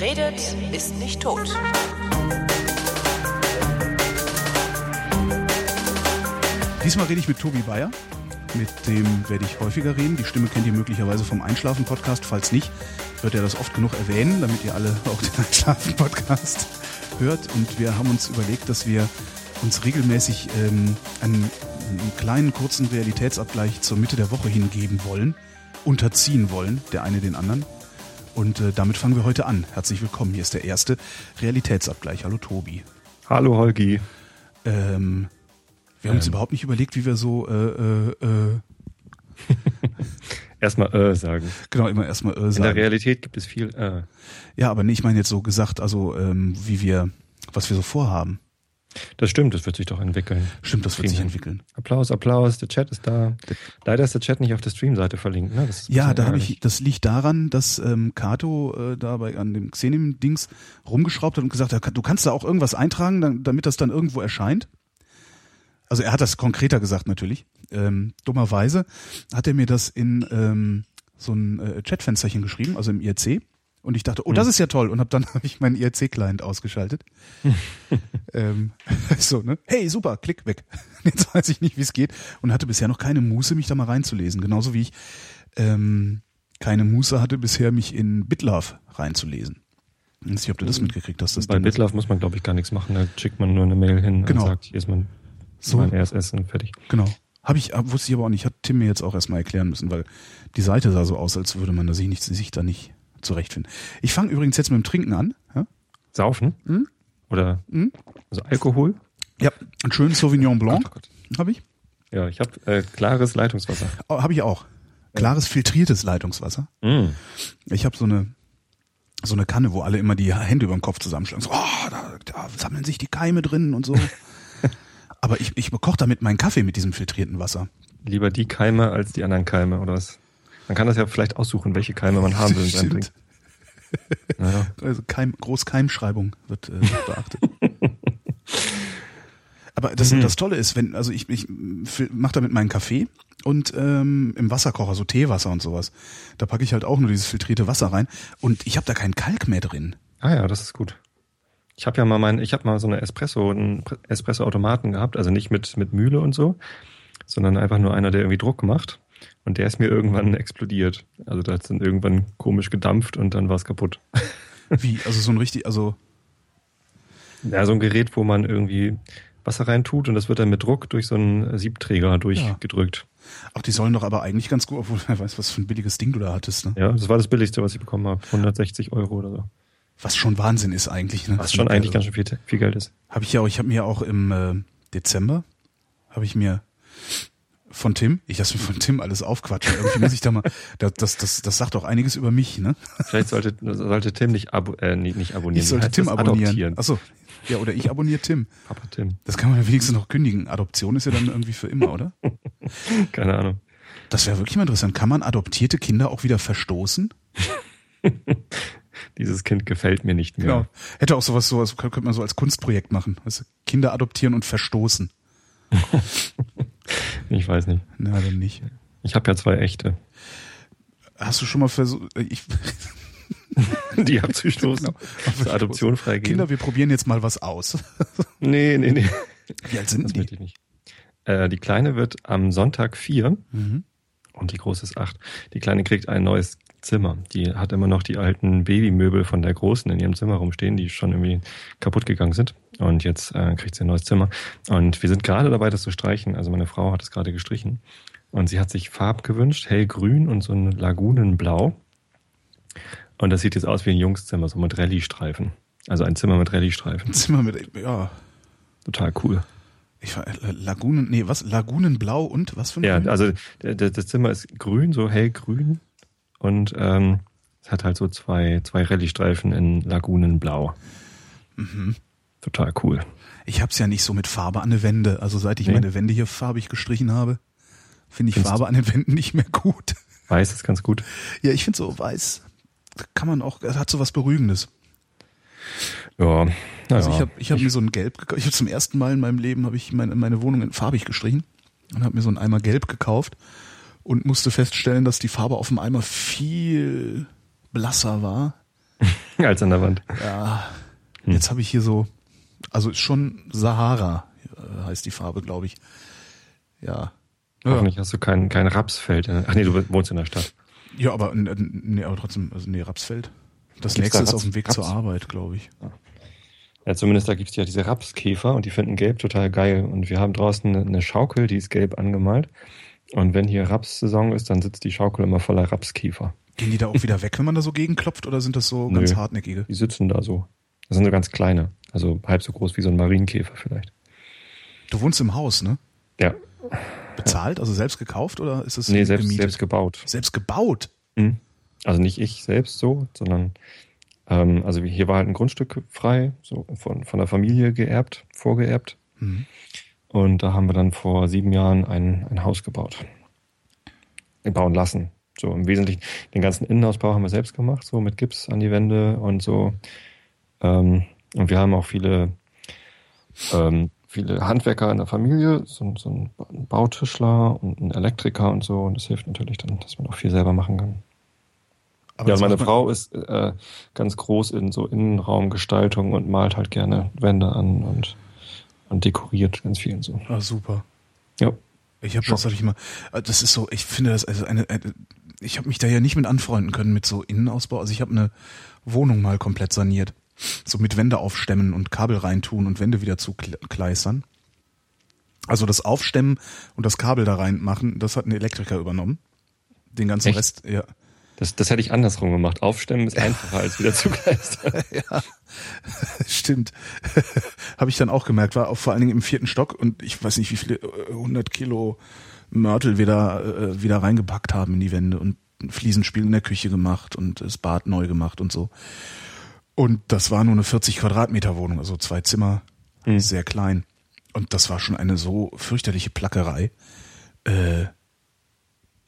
Redet, ist nicht tot. Diesmal rede ich mit Tobi Bayer. Mit dem werde ich häufiger reden. Die Stimme kennt ihr möglicherweise vom Einschlafen-Podcast. Falls nicht, wird er das oft genug erwähnen, damit ihr alle auch den Einschlafen-Podcast hört. Und wir haben uns überlegt, dass wir uns regelmäßig ähm, einen, einen kleinen, kurzen Realitätsabgleich zur Mitte der Woche hingeben wollen, unterziehen wollen, der eine den anderen. Und äh, damit fangen wir heute an. Herzlich willkommen. Hier ist der erste Realitätsabgleich. Hallo Tobi. Hallo Holgi. Ähm, wir haben uns Ähm. überhaupt nicht überlegt, wie wir so äh, äh, äh, Erstmal äh sagen. genau immer erstmal äh, In der sagen. Realität gibt es viel äh. Ja, aber nee, ich meine jetzt so gesagt, also ähm, wie wir, was wir so vorhaben. Das stimmt, das wird sich doch entwickeln. Stimmt, das wird sich entwickeln. Applaus, Applaus, der Chat ist da. Leider ist der Chat nicht auf der Streamseite verlinkt. Ne? Ja, da habe ich, das liegt daran, dass ähm, Kato äh, dabei an dem Xenim-Dings rumgeschraubt hat und gesagt hat, du kannst da auch irgendwas eintragen, dann, damit das dann irgendwo erscheint. Also er hat das konkreter gesagt natürlich. Ähm, dummerweise hat er mir das in ähm, so ein äh, Chatfensterchen geschrieben, also im IRC. Und ich dachte, oh, das ist ja toll. Und habe dann habe ich meinen IRC-Client ausgeschaltet. ähm, so, ne? Hey, super, klick weg. Jetzt weiß ich nicht, wie es geht. Und hatte bisher noch keine Muße, mich da mal reinzulesen. Genauso wie ich ähm, keine Muße hatte, bisher mich in BitLove reinzulesen. Ich weiß nicht, ob du das mitgekriegt hast. Das Bei BitLove muss man, glaube ich, gar nichts machen. Da schickt man nur eine Mail hin Genau. und sagt, hier ist mein, So. mein RSS und fertig. Genau. Habe ich, hab- wusste ich aber auch nicht, hat Tim mir jetzt auch erstmal erklären müssen, weil die Seite sah so aus, als würde man da sich, nicht, sich da nicht zurechtfinden. Ich fange übrigens jetzt mit dem Trinken an. Ja, Saufen? Hm? Oder Hm? also Alkohol? ja einen schönen Sauvignon Blanc Oh habe ich. Ja, ich habe äh, klares Leitungswasser. Oh, habe ich auch. Klares, filtriertes Leitungswasser. Mm. Ich habe so eine so eine Kanne, wo alle immer die Hände über dem Kopf zusammenschlagen. So, oh, da, da sammeln sich die Keime drin und so. aber ich, ich bekoche damit meinen Kaffee mit diesem filtrierten Wasser. Lieber die Keime als die anderen Keime, oder was? Man kann das ja vielleicht aussuchen, welche Keime man haben will in seinem. Drink. Naja. Also Keim, Großkeimschreibung wird äh, beachtet. Aber das, Mhm. das Tolle ist, wenn, also ich, ich mache damit meinen Kaffee und ähm, im Wasserkocher, so Teewasser und sowas, da packe ich halt auch nur dieses filtrierte Wasser rein und ich habe da keinen Kalk mehr drin. Ah ja, das ist gut. Ich habe ja mal mein, ich habe mal so eine Espresso, einen Espresso-Automaten gehabt, also nicht mit mit Mühle und so, sondern einfach nur einer, der irgendwie Druck macht. Und der ist mir irgendwann explodiert. Also da hat es dann irgendwann komisch gedampft und dann war es kaputt. Wie, also so ein richtig, also Ja, so ein Gerät, wo man irgendwie Wasser reintut und das wird dann mit Druck durch so einen Siebträger durchgedrückt. ach, die sollen doch aber eigentlich ganz gut, obwohl wer weiß, was für ein billiges Ding du da hattest, ne? Ja, das war das billigste, was ich bekommen habe. 160 Euro oder so. Was schon Wahnsinn ist eigentlich, ne? Was schon eigentlich ganz schön viel, viel Geld ist. Habe ich ja auch, ich habe mir auch im äh, Dezember, habe ich mir von Tim, ich lasse mir von Tim alles aufquatschen. Irgendwie muss ich da mal, das, das, das, das sagt auch einiges über mich, ne? Vielleicht sollte, sollte Tim nicht, abo, äh, nicht, abonnieren. Ich sollte Tim abonnieren. Achso. Ja, oder ich abonniere Tim. Papa Tim. Das kann man ja wenigstens noch kündigen. Adoption ist ja dann irgendwie für immer, oder? Keine Ahnung. Das wäre wirklich mal interessant. Kann man adoptierte Kinder auch wieder verstoßen? Dieses Kind gefällt mir nicht mehr. Hätte auch sowas so, also könnte man so als Kunstprojekt machen. Du, Kinder adoptieren und verstoßen. Ich weiß nicht. Na, dann nicht. Ich habe ja zwei echte. Hast du schon mal versucht, ich, Die abzustoßen. Genau. Zur Adoption freigeben. Kinder, wir probieren jetzt mal was aus. Nee, nee, nee. Wie alt sind Das die? möchte ich nicht. Äh, die Kleine wird am Sonntag vier Mhm. und die Große ist acht. Die Kleine kriegt ein neues Zimmer. Die hat immer noch die alten Babymöbel von der Großen in ihrem Zimmer rumstehen, die schon irgendwie kaputt gegangen sind. Und jetzt äh, kriegt sie ein neues Zimmer. Und wir sind gerade dabei, das zu streichen. Also meine Frau hat es gerade gestrichen. Und sie hat sich Farb gewünscht, hellgrün und so ein Lagunenblau. Und das sieht jetzt aus wie ein Jungszimmer, so mit Rallye-Streifen. Also ein Zimmer mit Rallye-Streifen. Zimmer mit, ja, Total cool. ich war, äh, Lagunen, nee, was? Lagunenblau und was für ein Ja, Grün? also das Zimmer ist grün, so hellgrün. Und ähm, es hat halt so zwei, zwei Rallye-Streifen in Lagunenblau. Mhm. Total cool. Ich hab's ja nicht so mit Farbe an der Wände. Also seit ich Nee. meine Wände hier farbig gestrichen habe, finde ich Findest Farbe an den Wänden nicht mehr gut. Weiß ist ganz gut. Ja, ich finde so weiß, kann man auch, es hat so was Beruhigendes. Ja, naja. Also ich habe ich hab mir so ein Gelb gekauft. Ich habe zum ersten Mal in meinem Leben habe ich meine, meine Wohnung in farbig gestrichen und habe mir so einen Eimer Gelb gekauft und musste feststellen, dass die Farbe auf dem Eimer viel blasser war als an der Wand. Ja. Jetzt habe ich hier so, also ist schon Sahara, äh, heißt die Farbe, glaube ich. Ja. Ja, Hoffentlich hast du kein, kein Rapsfeld. Ach nee, du wohnst in der Stadt. ja aber, nee, aber trotzdem, also nee, Rapsfeld. Das Gibt's nächste da ist Raps- auf dem Weg Raps? zur Arbeit, glaube ich. Ja, zumindest da gibt's ja diese Rapskäfer und die finden gelb total geil. Und wir haben draußen eine Schaukel, die ist gelb angemalt. Und wenn hier Rapssaison ist, dann sitzt die Schaukel immer voller Rapskäfer. Gehen die da auch wieder weg, wenn man da so gegenklopft, oder sind das so Nö. ganz hartnäckige? Die sitzen da so. Das sind so ganz kleine. Also halb so groß wie so ein Marienkäfer vielleicht. Du wohnst im Haus, ne? Ja. Bezahlt, also selbst gekauft oder ist es Nee, selbst, gemietet? selbst gebaut. Selbst gebaut? Mhm. Also nicht ich selbst so, sondern ähm, also hier war halt ein Grundstück frei, so von, von der Familie geerbt, vorgeerbt. Mhm. Und da haben wir dann vor sieben Jahren ein, ein Haus gebaut. Bauen lassen. So im Wesentlichen, den ganzen Innenausbau haben wir selbst gemacht, so mit Gips an die Wände und so. Ähm, und wir haben auch viele, ähm, viele Handwerker in der Familie, so, so ein Bautischler und ein Elektriker und so. Und das hilft natürlich dann, dass man auch viel selber machen kann. Aber ja, meine Frau ist äh, ganz groß in so Innenraumgestaltung und malt halt gerne Wände an und, und dekoriert ganz viel und so. Ah, super. Ja. Ich habe das, sag ich mal, äh, das ist so, ich finde das also eine, eine ich habe mich da ja nicht mit anfreunden können mit so Innenausbau. Also ich habe eine Wohnung mal komplett saniert. So mit Wände aufstemmen und Kabel reintun und Wände wieder zukleistern. Also das Aufstemmen und das Kabel da reinmachen, das hat ein Elektriker übernommen. Den ganzen Echt? Rest, ja. Das, das hätte ich andersrum gemacht. Aufstemmen ist einfacher als wieder zugleistern. ja, stimmt. Habe ich dann auch gemerkt, war auch vor allen Dingen im vierten Stock und ich weiß nicht, wie viele äh, 100 Kilo Mörtel wir da äh, wieder reingepackt haben in die Wände und ein Fliesenspiel in der Küche gemacht und das Bad neu gemacht und so. Und das war nur eine 40 Quadratmeter Wohnung, also zwei Zimmer, Mhm. sehr klein. Und das war schon eine so fürchterliche Plackerei. Äh,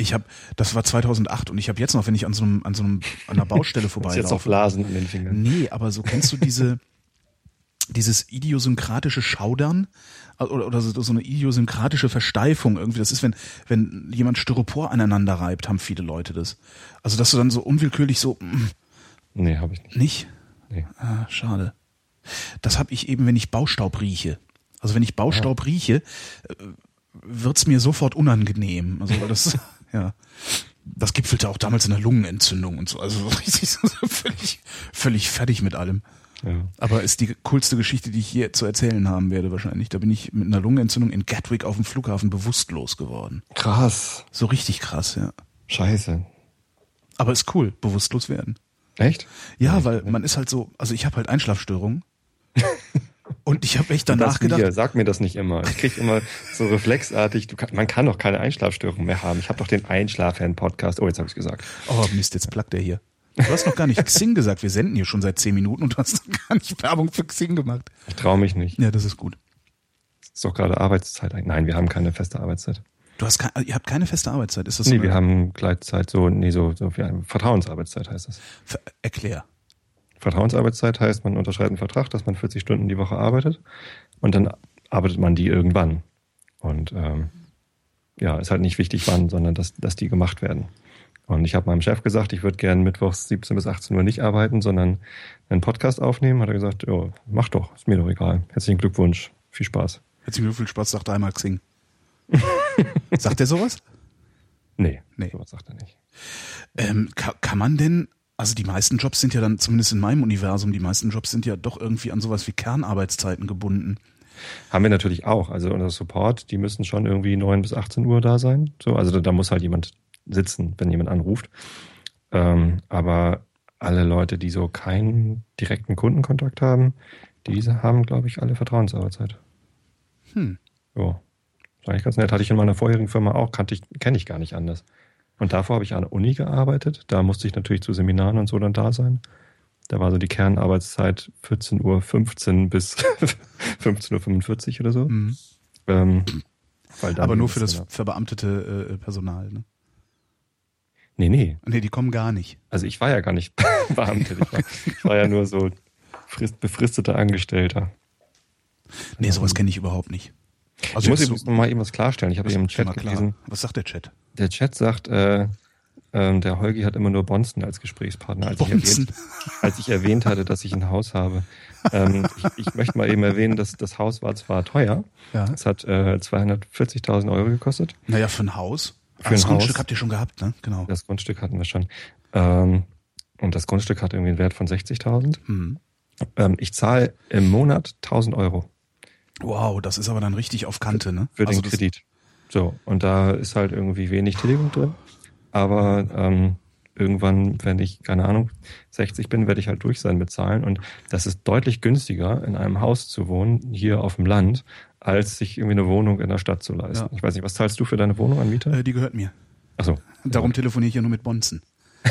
ich habe, das war 2008 und ich habe jetzt noch, wenn ich an so einem, an so einem, an einer Baustelle vorbei jetzt noch Blasen in den Fingern. Nee, aber so kennst du diese, dieses idiosynkratische Schaudern oder, oder so, so eine idiosynkratische Versteifung irgendwie. Das ist, wenn, wenn jemand Styropor aneinander reibt, haben viele Leute das. Also, dass du dann so unwillkürlich so, mm, Nee, habe ich nicht. nicht? Nee. Ah, schade. Das habe ich eben, wenn ich Baustaub rieche. Also wenn ich Baustaub rieche, äh, wird's mir sofort unangenehm. Also weil das, ja, das gipfelte auch damals in der Lungenentzündung und so. Also richtig völlig, völlig fertig mit allem. Ja. Aber ist die coolste Geschichte, die ich hier zu erzählen haben werde wahrscheinlich. Da bin ich mit einer Lungenentzündung in Gatwick auf dem Flughafen bewusstlos geworden. Krass. So richtig krass, ja. Scheiße. Aber ist cool, bewusstlos werden. Echt? Ja, weil man ist halt so, also ich habe halt Einschlafstörungen. Und ich habe echt danach das gedacht, Mir, sag mir das nicht immer. Ich krieg immer so reflexartig, du man kann doch keine Einschlafstörung mehr haben. Ich habe doch den Einschlafhand-Podcast. Oh, jetzt habe ich gesagt. oh Mist, jetzt plackt der hier. Du hast noch gar nicht Xing gesagt. Wir senden hier schon seit zehn Minuten und du hast noch gar nicht Werbung für Xing gemacht. Ich traue mich nicht. Ja, das ist gut. ist doch gerade Arbeitszeit. eigentlich. Nein, wir haben keine feste Arbeitszeit. Du hast kein, ihr habt keine feste Arbeitszeit. Ist das so? Nee, wir haben Gleitzeit so, nee, so, so Vertrauensarbeitszeit heißt das. Erklär. Vertrauensarbeitszeit heißt, man unterschreibt einen Vertrag, dass man 40 Stunden die Woche arbeitet und dann arbeitet man die irgendwann. Und ähm, ja, ist halt nicht wichtig wann, sondern dass, dass die gemacht werden. Und ich habe meinem Chef gesagt, ich würde gerne mittwochs 17 bis 18 Uhr nicht arbeiten, sondern einen Podcast aufnehmen. Hat er gesagt, ja, mach doch, ist mir doch egal. Herzlichen Glückwunsch, viel Spaß. Herzlichen Glückwunsch, Spaß, sagt einmal Xing. sagt er sowas? Nee, Nee. sowas sagt er nicht. Ähm, kann, kann man denn, also die meisten Jobs sind ja dann, zumindest in meinem Universum, die meisten Jobs sind ja doch irgendwie an sowas wie Kernarbeitszeiten gebunden. Haben wir natürlich auch. Also unser Support, die müssen schon irgendwie 9 bis 18 Uhr da sein. So, also da, da muss halt jemand sitzen, wenn jemand anruft. Ähm, aber alle Leute, die so keinen direkten Kundenkontakt haben, diese haben, glaube ich, alle Vertrauensarbeitszeit. Hm. Ja. Ist eigentlich ganz nett. Hatte ich in meiner vorherigen Firma auch, kannte ich, kenne ich gar nicht anders. Und davor habe ich an der Uni gearbeitet. Da musste ich natürlich zu Seminaren und so dann da sein. Da war so die Kernarbeitszeit 14.15 Uhr bis 15.45 Uhr oder so. Mhm. Ähm, Aber nur für das genau. verbeamtete äh, Personal. Ne? Nee, nee. Nee, die kommen gar nicht. Also ich war ja gar nicht Beamter. Ich war, ich war ja nur so frist, befristeter Angestellter. Nee, sowas kenne ich überhaupt nicht. Also ich muss jetzt übrigens noch mal eben was klarstellen. Ich habe eben im Chat gelesen, Was sagt der Chat? der Chat sagt, äh, ähm, der Holgi hat immer nur Bonzen als Gesprächspartner, als, ich erwähnt, als ich erwähnt hatte, dass ich ein Haus habe. Ähm, ich, ich möchte mal eben erwähnen, dass das Haus war zwar teuer, Ja. es hat äh, 240.000 Euro gekostet. Naja, für ein Haus. Für das ein Grundstück Haus. habt ihr schon gehabt, ne? Genau. Das Grundstück hatten wir schon. Ähm, und das Grundstück hat irgendwie einen Wert von 60.000. Mhm. Ähm, ich zahle im Monat 1.000 Euro Wow, das ist aber dann richtig auf Kante, ne? für Also den Kredit. So, und da ist halt irgendwie wenig Tilgung drin. Aber ähm, irgendwann, wenn ich, keine Ahnung, 60 bin, werde ich halt durch sein mit Zahlen. Und das ist deutlich günstiger, in einem Haus zu wohnen, hier auf dem Land, als sich irgendwie eine Wohnung in der Stadt zu leisten. Ja. Ich weiß nicht, was zahlst du für deine Wohnung an Miete? Äh, die gehört mir. Achso. Darum telefoniere ich ja nur mit Bonzen.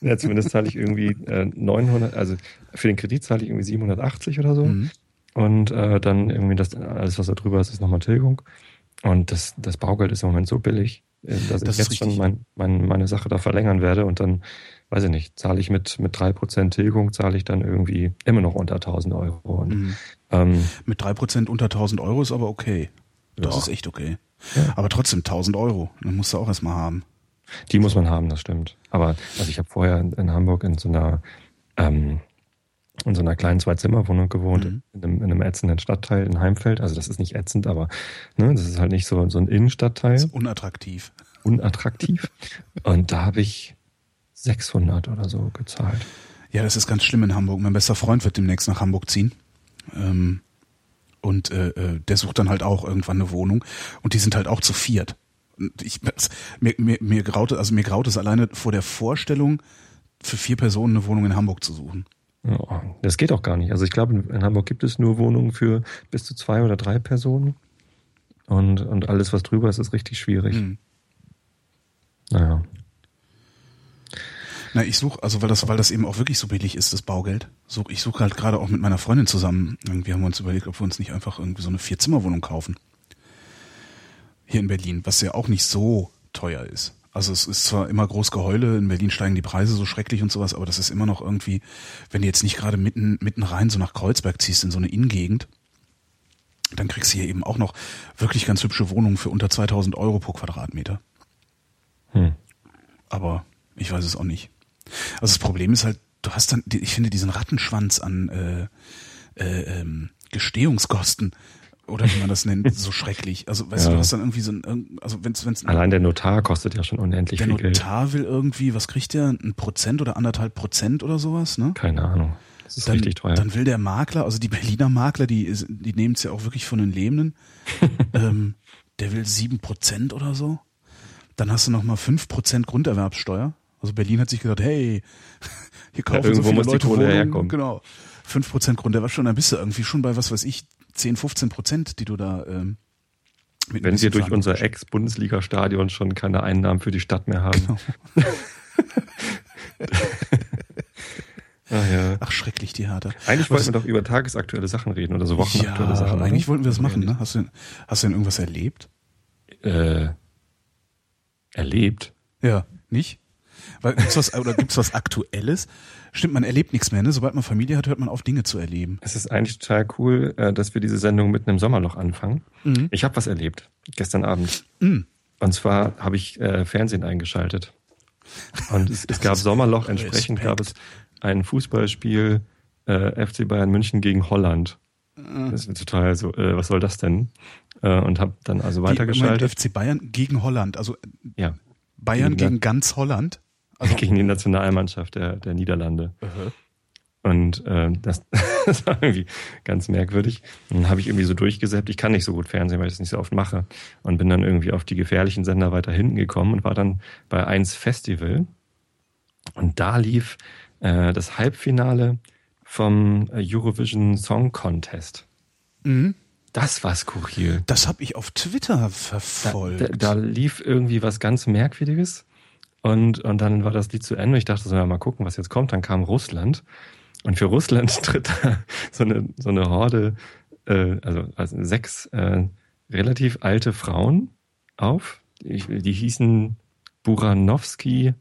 Ja, zumindest zahle ich irgendwie äh, 900, also für den Kredit zahle ich irgendwie 780 oder so. Mhm. Und äh, dann irgendwie das, alles, was da drüber ist, ist nochmal Tilgung. Und das, das Baugeld ist im Moment so billig, äh, dass Das ich jetzt schon mein, mein, meine Sache da verlängern werde. Und dann, weiß ich nicht, zahle ich mit, mit 3% Tilgung, zahle ich dann irgendwie immer noch unter 1000 Euro. Und, Mhm. ähm, Mit 3% unter 1000 Euro ist aber okay. Das Ja. ist echt okay. Ja. Aber trotzdem 1000 Euro. Dann musst du auch erstmal haben. Die muss man haben, das stimmt. Aber also ich habe vorher in, in Hamburg in so einer ähm, in so einer kleinen Zwei-Zimmer-Wohnung gewohnt, Mhm. in, einem, in einem ätzenden Stadtteil in Heimfeld. Also das ist nicht ätzend, aber ne, das ist halt nicht so, so ein Innenstadtteil, Ist unattraktiv. unattraktiv. Und da habe ich 600 oder so gezahlt. Ja, das ist ganz schlimm in Hamburg. Mein bester Freund wird demnächst nach Hamburg ziehen. Ähm, und äh, äh, der sucht dann halt auch irgendwann eine Wohnung. Und die sind halt auch zu viert. Und ich, das, mir, mir, mir graute, also mir graut es alleine vor der Vorstellung, für vier Personen eine Wohnung in Hamburg zu suchen. Das geht auch gar nicht. Also ich glaube, in Hamburg gibt es nur Wohnungen für bis zu zwei oder drei Personen. Und, und alles, was drüber ist, ist richtig schwierig. Hm. Naja. Na, ich suche, also weil das, weil das eben auch wirklich so billig ist, das Baugeld. Such, ich suche halt gerade auch mit meiner Freundin zusammen. Irgendwie haben wir uns überlegt, ob wir uns nicht einfach irgendwie so eine Vierzimmerwohnung kaufen. Hier in Berlin, was ja auch nicht so teuer ist. Also es ist zwar immer groß Geheule, in Berlin steigen die Preise so schrecklich und sowas, aber das ist immer noch irgendwie, wenn du jetzt nicht gerade mitten, mitten rein so nach Kreuzberg ziehst, in so eine Innengegend, dann kriegst du hier eben auch noch wirklich ganz hübsche Wohnungen für unter 2000 Euro pro Quadratmeter. Hm. Aber ich weiß es auch nicht. Also das Problem ist halt, du hast dann, ich finde diesen Rattenschwanz an äh, äh, ähm, Gestehungskosten oder wie man das nennt, so schrecklich. Also weißt Ja. du, du hast dann irgendwie so ein, also wenn's, wenn's Allein der Notar kostet ja schon unendlich der viel Geld. Notar will irgendwie, was kriegt der, ein Prozent oder anderthalb Prozent oder sowas, ne? Keine Ahnung. Das ist Dann, richtig teuer. dann will der Makler, also die Berliner Makler, die, die nehmen es ja auch wirklich von den Lebenden, ähm, der will sieben Prozent oder so. Dann hast du noch mal fünf Prozent Grunderwerbssteuer. Also Berlin hat sich gedacht, hey, hier kaufen so irgendwo viele muss die Leute Kohle Wohnungen. herkommen. Genau. Fünf Prozent Grunderwerbssteuer, dann bist du irgendwie schon bei, was weiß ich, 10, 15 Prozent, die du da ähm, mit Wenn wir durch unser Ex-Bundesliga-Stadion schon keine Einnahmen für die Stadt mehr haben. Genau. Ah, ja. Ach, schrecklich, die Hertha. Eigentlich wollten wir doch über tagesaktuelle Sachen reden oder so wochenaktuelle ja, Sachen. oder? eigentlich wollten wir das machen, ne? Hast du, denn- hast du denn irgendwas erlebt? Äh, erlebt. Ja, nicht? Weil gibt's was oder gibt's was Aktuelles? Stimmt, man erlebt nichts mehr, ne? Sobald man Familie hat, hört man auf, Dinge zu erleben. Es ist eigentlich total cool, äh, dass wir diese Sendung mitten im Sommerloch anfangen. Mhm. Ich habe was erlebt gestern Abend. Mhm. Und zwar habe ich äh, Fernsehen eingeschaltet. Und es, es gab Sommerloch, entsprechend Respekt. gab es ein Fußballspiel äh, FC Bayern München gegen Holland. Das ist total so, äh, was soll das denn? Äh, und habe dann also Die- weitergeschaltet. FC Bayern gegen Holland, also Ja, Bayern Gegen- gegen ganz Holland. Also gegen die Nationalmannschaft der, der Niederlande. Und äh, das, das war irgendwie ganz merkwürdig. Und dann habe ich irgendwie so durchgesäppt. Ich kann nicht so gut Fernsehen, weil ich das nicht so oft mache. Und bin dann irgendwie auf die gefährlichen Sender weiter hinten gekommen und war dann bei 1 Festival. Und da lief äh, das Halbfinale vom äh, Eurovision Song Contest. Mhm. Das war skurril. Das habe ich auf Twitter Da, verfolgt. da, da lief irgendwie was ganz Merkwürdiges. Und, und dann war das Lied zu Ende. Ich dachte so, ja, mal gucken, was jetzt kommt. Dann kam Russland. Und für Russland tritt da so eine, so eine Horde, äh, also, also sechs äh, relativ alte Frauen auf. Die, die hießen Buranowski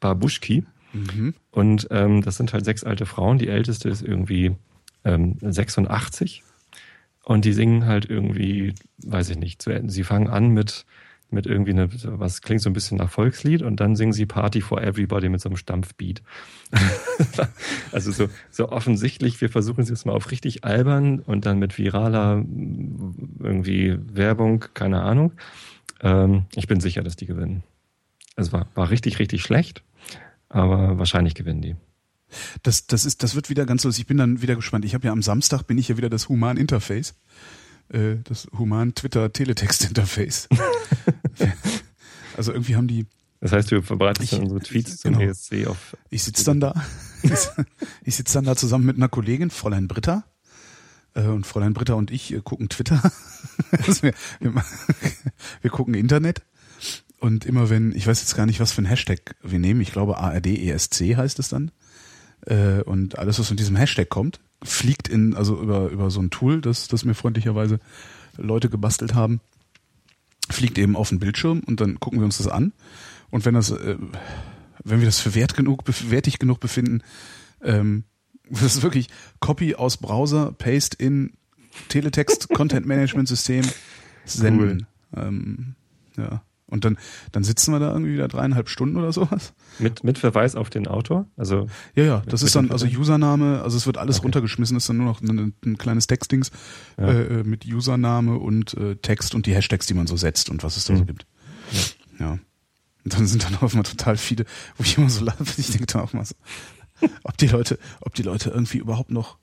Babuschki. mhm. Und ähm, das sind halt sechs alte Frauen. Die älteste ist irgendwie ähm, 86. Und die singen halt irgendwie, weiß ich nicht, zu, sie fangen an mit mit irgendwie eine, was klingt so ein bisschen nach Volkslied und dann singen sie Party for Everybody mit so einem Stampfbeat. also so, so offensichtlich, wir versuchen es jetzt mal auf richtig albern und dann mit viraler irgendwie Werbung, keine Ahnung. Ähm, ich bin sicher, dass die gewinnen. Es war, war richtig, richtig schlecht, aber wahrscheinlich gewinnen die. Das, das ist, das wird wieder ganz lustig. Ich bin dann wieder gespannt. Ich habe ja am Samstag bin ich ja wieder das Human Interface, äh, das Human Twitter Teletext Interface. also irgendwie haben die. Das heißt, du verbreitest ich, dann unsere Tweets zum genau. ESC auf. Ich sitze dann da. ich sitze dann da zusammen mit einer Kollegin, Fräulein Britta. Äh, und Fräulein Britta und ich äh, gucken Twitter. also wir, wir, wir gucken Internet. Und immer wenn, ich weiß jetzt gar nicht, was für ein Hashtag wir nehmen, ich glaube ARD ESC heißt es dann. Und alles, was mit diesem Hashtag kommt, fliegt in, also über, über so ein Tool, das, das mir freundlicherweise Leute gebastelt haben, fliegt eben auf den Bildschirm und dann gucken wir uns das an. Und wenn das, äh, wenn wir das für wert genug, wertig genug befinden, ähm, das ist wirklich Copy aus Browser, Paste in Teletext, Content Management System, senden. Cool. Ähm, ja. Und dann, dann sitzen wir da irgendwie wieder dreieinhalb Stunden oder sowas. Mit, mit Verweis auf den Autor? Also. Ja, ja, das ist dann, also Username, also es wird alles okay. runtergeschmissen, ist dann nur noch ein, ein kleines Textdings ja. äh, mit Username und äh, Text und die Hashtags, die man so setzt und was es da mhm. so gibt. Ja. ja. Und dann sind dann auch mal total viele, wo ich immer so lache, ich denke dann auch mal so, ob die Leute, ob die Leute irgendwie überhaupt noch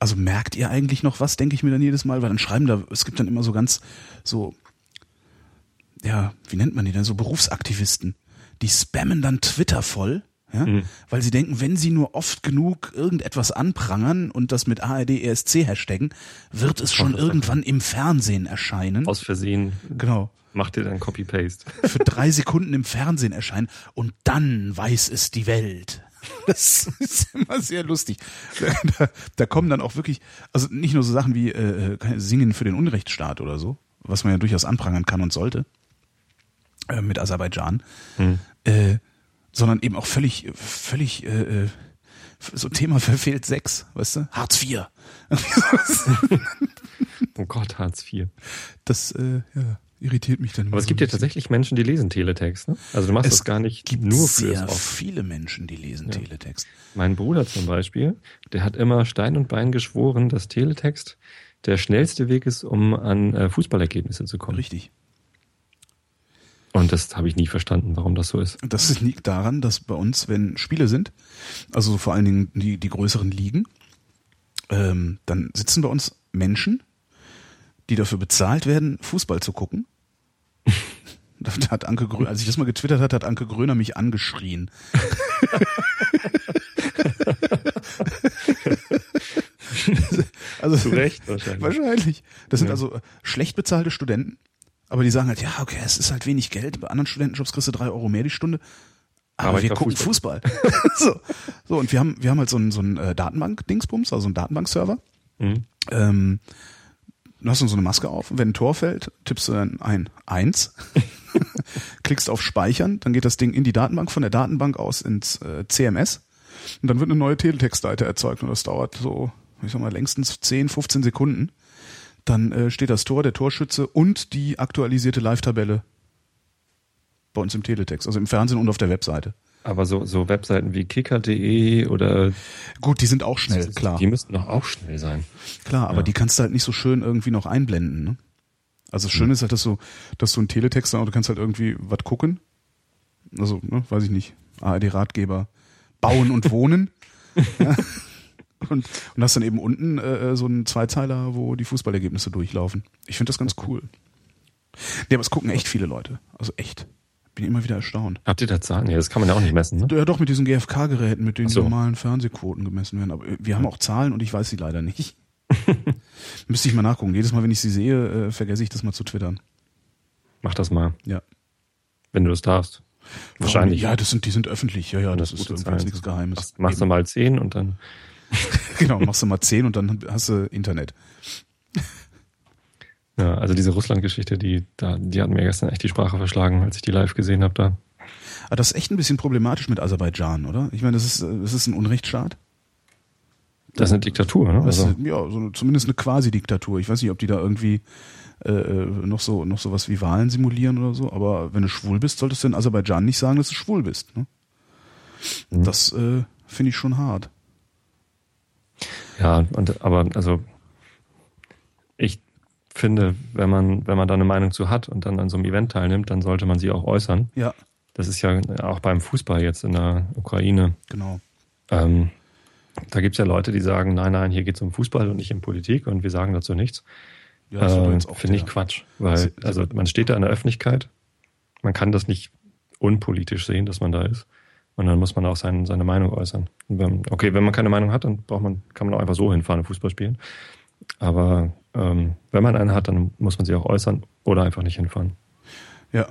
also merkt ihr eigentlich noch was, denke ich mir dann jedes Mal, weil dann schreiben da, es gibt dann immer so ganz so ja, wie nennt man die denn, so Berufsaktivisten, die spammen dann Twitter voll, ja, mhm. weil sie denken, wenn sie nur oft genug irgendetwas anprangern und das mit ARD ESC hashtaggen, wird es schon irgendwann im Fernsehen erscheinen. Aus Versehen. Genau. Macht ihr dann Copy-Paste. Für drei Sekunden im Fernsehen erscheinen und dann weiß es die Welt. Das ist immer sehr lustig. Da, da kommen dann auch wirklich, also nicht nur so Sachen wie äh, äh Singen für den Unrechtsstaat oder so, was man ja durchaus anprangern kann und sollte, äh, mit Aserbaidschan, hm. äh, sondern eben auch völlig, völlig äh, äh so Thema verfehlt Sex, weißt du? Hartz IV. oh Gott, Hartz IV. Das äh, ja, irritiert mich dann. Aber es gibt ja tatsächlich Menschen, die lesen Teletext. Ne? Also du machst es das gar nicht gibt nur für sehr viele Menschen, die lesen ja. Teletext. Mein Bruder zum Beispiel, der hat immer Stein und Bein geschworen, dass Teletext der schnellste Weg ist, um an äh, Fußballergebnisse zu kommen. Richtig. Und das habe ich nie verstanden, warum das so ist. Das liegt daran, dass bei uns, wenn Spiele sind, also vor allen Dingen die, die größeren Ligen, ähm, dann sitzen bei uns Menschen, die dafür bezahlt werden, Fußball zu gucken. da hat Anke Gröner, als ich das mal getwittert hat, hat Anke Gröner mich angeschrien. also, Zu Recht wahrscheinlich. Wahrscheinlich. Das sind ja. also schlecht bezahlte Studenten, aber die sagen halt, ja, okay, es ist halt wenig Geld. Bei anderen Studentenjobs kriegst du drei Euro mehr die Stunde. Aber, aber wir gucken Fußball. Fußball. so. so, und wir haben, wir haben halt so einen, so einen äh, Datenbank-Dingsbums, also einen Datenbank-Server. Mhm. Ähm, du hast dann so eine Maske auf und wenn ein Tor fällt, tippst du dann ein Eins, klickst auf Speichern, dann geht das Ding in die Datenbank, von der Datenbank aus ins äh, CMS und dann wird eine neue Teletextseite erzeugt und das dauert so, ich sag mal, längstens 10, 15 Sekunden dann äh, steht das Tor, der Torschütze und die aktualisierte Live-Tabelle bei uns im Teletext, also im Fernsehen und auf der Webseite. Aber so, so Webseiten wie kicker.de oder. Gut, die sind auch schnell, klar. Die müssten doch auch schnell sein. Klar, aber ja. die kannst du halt nicht so schön irgendwie noch einblenden, ne? Also das Schöne mhm. ist halt, dass du, dass du einen Teletext, du kannst halt irgendwie was gucken. Also, ne, weiß ich nicht. ARD-Ratgeber. Bauen und Wohnen. ja und, und hast dann eben unten äh, so einen Zweizeiler, wo die Fußballergebnisse durchlaufen. Ich finde das ganz cool. Ja, aber es gucken echt viele Leute. Also echt. Bin immer wieder erstaunt. Habt ihr da Zahlen? Ja, das kann man ja auch nicht messen, ne? Ja, doch, mit diesen GFK-Geräten, mit denen so. normalen Fernsehquoten gemessen werden. Aber wir haben auch Zahlen und ich weiß sie leider nicht. Müsste ich mal nachgucken. Jedes Mal, wenn ich sie sehe, äh, vergesse ich das mal zu twittern. Mach das mal. Ja. Wenn du das darfst. Wahrscheinlich. Ja, das sind, die sind öffentlich. Ja, ja, das, das ist, ist nichts Geheimes. Machst du mal zehn und dann genau, machst du mal zehn und dann hast du Internet. Ja, also diese Russland-Geschichte, die, da, die hat mir gestern echt die Sprache verschlagen, als ich die live gesehen habe da. Aber ah, das ist echt ein bisschen problematisch mit Aserbaidschan, oder? Ich meine, das ist, das ist ein Unrechtsstaat. Das ist eine Diktatur, ne? Also. Ist, ja, so zumindest eine Quasi-Diktatur. Ich weiß nicht, ob die da irgendwie äh, äh, noch so noch sowas wie Wahlen simulieren oder so. Aber wenn du schwul bist, solltest du in Aserbaidschan nicht sagen, dass du schwul bist. Ne? Mhm. Das äh, finde ich schon hart. Ja, und aber also ich finde, wenn man, wenn man da eine Meinung zu hat und dann an so einem Event teilnimmt, dann sollte man sie auch äußern. Ja, Das ist ja auch beim Fußball jetzt in der Ukraine. genau. Ähm, da gibt es ja Leute, die sagen, nein, nein, hier geht es um Fußball und nicht um Politik und wir sagen dazu nichts. Ja, äh, Finde ich Quatsch. Weil, Sie- also man steht da in der Öffentlichkeit, man kann das nicht unpolitisch sehen, dass man da ist. Und dann muss man auch sein, seine Meinung äußern. Wenn, okay, wenn man keine Meinung hat, dann braucht man, kann man auch einfach so hinfahren und Fußball spielen. Aber ähm, wenn man eine hat, dann muss man sie auch äußern oder einfach nicht hinfahren. Ja.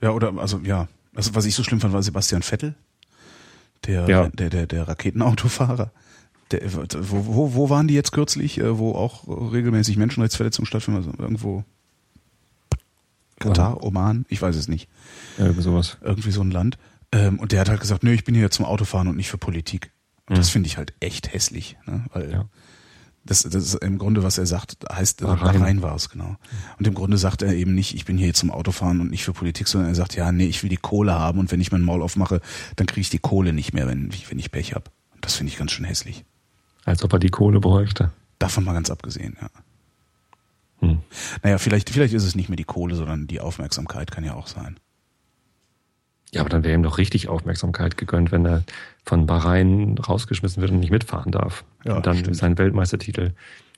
Ja, oder, also, ja. Also, was ich so schlimm fand, war Sebastian Vettel. Der, Ja. der, der, der Raketenautofahrer. Der, wo, wo, wo waren die jetzt kürzlich, äh, wo auch regelmäßig Menschenrechtsverletzungen stattfinden? Also irgendwo Katar, Oman, ich weiß es nicht. Ja, über sowas. Irgendwie so ein Land. Ähm, und der hat halt gesagt, nö, ich bin hier zum Autofahren und nicht für Politik. Und das Mhm. finde ich halt echt hässlich. Ne? Weil Ja. das, das ist im Grunde, was er sagt, heißt, Bahrain. Bahrain, Bahrain war es, genau. Und im Grunde sagt er eben nicht, ich bin hier zum Autofahren und nicht für Politik, sondern er sagt, ja, nee, ich will die Kohle haben und wenn ich mein Maul aufmache, dann kriege ich die Kohle nicht mehr, wenn, ich- wenn ich Pech habe. Und das finde ich ganz schön hässlich. Als ob er die Kohle bräuchte. Davon mal ganz abgesehen, ja. Hm. Naja, vielleicht, vielleicht ist es nicht mehr die Kohle, sondern die Aufmerksamkeit kann ja auch sein. Ja, aber dann wäre ihm doch richtig Aufmerksamkeit gegönnt, wenn er von Bahrain rausgeschmissen wird und nicht mitfahren darf. Ja, und dann stimmt. seinen Weltmeistertitel.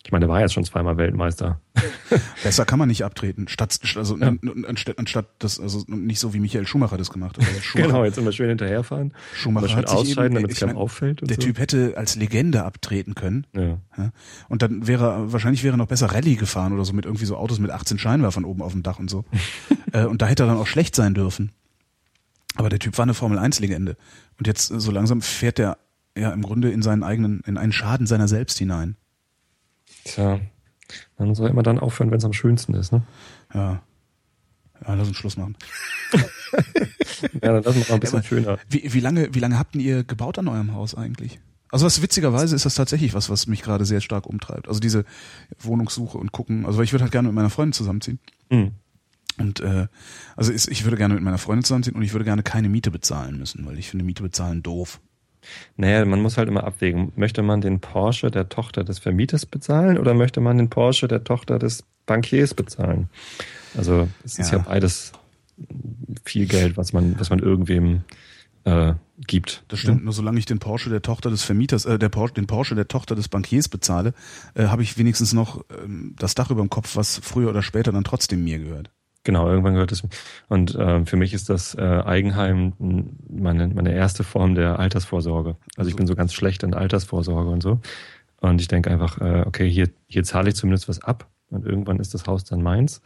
Ich meine, der war jetzt schon zweimal Weltmeister. Besser kann man nicht abtreten. Statt, also n- anstatt, anstatt das, also nicht so wie Michael Schumacher das gemacht hat. Also Genau, jetzt immer schön hinterherfahren. Schumacher schön hat sich ausscheiden, damit es keinem auffällt. Der so. Typ hätte als Legende abtreten können. Ja. Ja? Und dann wäre wahrscheinlich wäre er noch besser Rallye gefahren oder so mit irgendwie so Autos mit 18 Scheinwerfern oben auf dem Dach und so. äh, und da hätte er dann auch schlecht sein dürfen. Aber der Typ war eine Formel 1 Legende. Und jetzt äh, so langsam fährt er ja im Grunde in seinen eigenen, in einen Schaden seiner selbst hinein. Tja, man soll immer dann aufhören, wenn es am schönsten ist. Ne? Ja. Ja, lass uns Schluss machen. Ja, dann lassen wir mal ein bisschen aber- schöner. Wie, wie lange, wie lange habt ihr gebaut an eurem Haus eigentlich? Also was witzigerweise ist das tatsächlich was, was mich gerade sehr stark umtreibt. Also diese Wohnungssuche und gucken. Also weil ich würde halt gerne mit meiner Freundin zusammenziehen. Hm. Und äh, also ist, ich würde gerne mit meiner Freundin zusammenziehen und ich würde gerne keine Miete bezahlen müssen, weil ich finde Miete bezahlen doof. Naja, man muss halt immer abwägen. Möchte man den Porsche der Tochter des Vermieters bezahlen oder möchte man den Porsche der Tochter des Bankiers bezahlen? Also es ist Ja. ja beides viel Geld, was man, was man irgendwem äh, gibt. Das stimmt. Nur solange ich den Porsche der Tochter des Vermieters, äh, der Porsche, den Porsche der Tochter des Bankiers bezahle, äh, habe ich wenigstens noch ähm, das Dach über dem Kopf, was früher oder später dann trotzdem mir gehört. Genau, irgendwann gehört es. Und äh, für mich ist das äh, Eigenheim meine, meine erste Form der Altersvorsorge. Also ich bin so ganz schlecht in Altersvorsorge und so. Und ich denke einfach, äh, okay, hier, hier zahle ich zumindest was ab und irgendwann ist das Haus dann meins.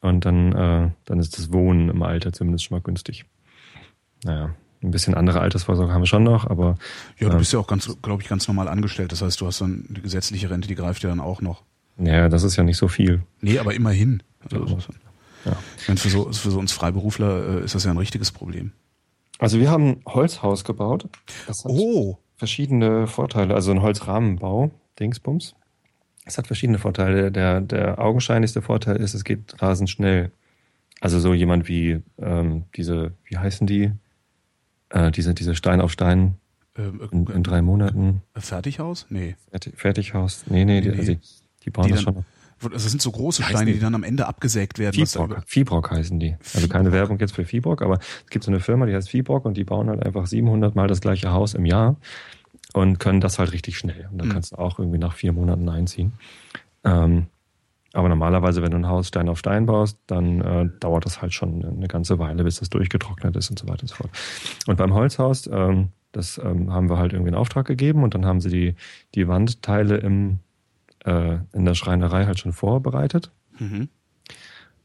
Und dann, äh, dann ist das Wohnen im Alter zumindest schon mal günstig. Naja, ein bisschen andere Altersvorsorge haben wir schon noch, aber Ja, du Ja. bist ja auch ganz, glaube ich, ganz normal angestellt. Das heißt, du hast dann die gesetzliche Rente, die greift ja dann auch noch. ja, das ist ja nicht so viel. Nee, aber immerhin. Also, Ja. ich meine, für so, für so uns Freiberufler äh, ist das ja ein richtiges Problem. Also wir haben ein Holzhaus gebaut. Das hat Oh, verschiedene Vorteile. Also ein Holzrahmenbau, Dingsbums. Es hat verschiedene Vorteile. Der, der augenscheinlichste Vorteil ist, es geht rasend schnell. Also so jemand wie ähm, diese, wie heißen die? Äh, diese, diese Stein auf Stein ähm, in, in drei Monaten. äh, Fertighaus? Nee. Fertig, Fertighaus. Nee, nee, die, Nee. also die, die bauen Die das dann- schon. Also das sind so große Steine, die? die dann am Ende abgesägt werden. über- Viehbrock heißen die. Also keine Viehbrock. Werbung jetzt für Viehbrock, aber es gibt so eine Firma, die heißt Viehbrock und die bauen halt einfach 700 Mal das gleiche Haus im Jahr und können das halt richtig schnell. Und dann Mhm. kannst du auch irgendwie nach vier Monaten einziehen. Ähm, aber normalerweise, wenn du ein Haus Stein auf Stein baust, dann äh, dauert das halt schon eine ganze Weile, bis das durchgetrocknet ist und so weiter und so fort. Und beim Holzhaus, ähm, das ähm, haben wir halt irgendwie in Auftrag gegeben und dann haben sie die, die Wandteile im, äh, in der Schreinerei halt schon vorbereitet. Mhm.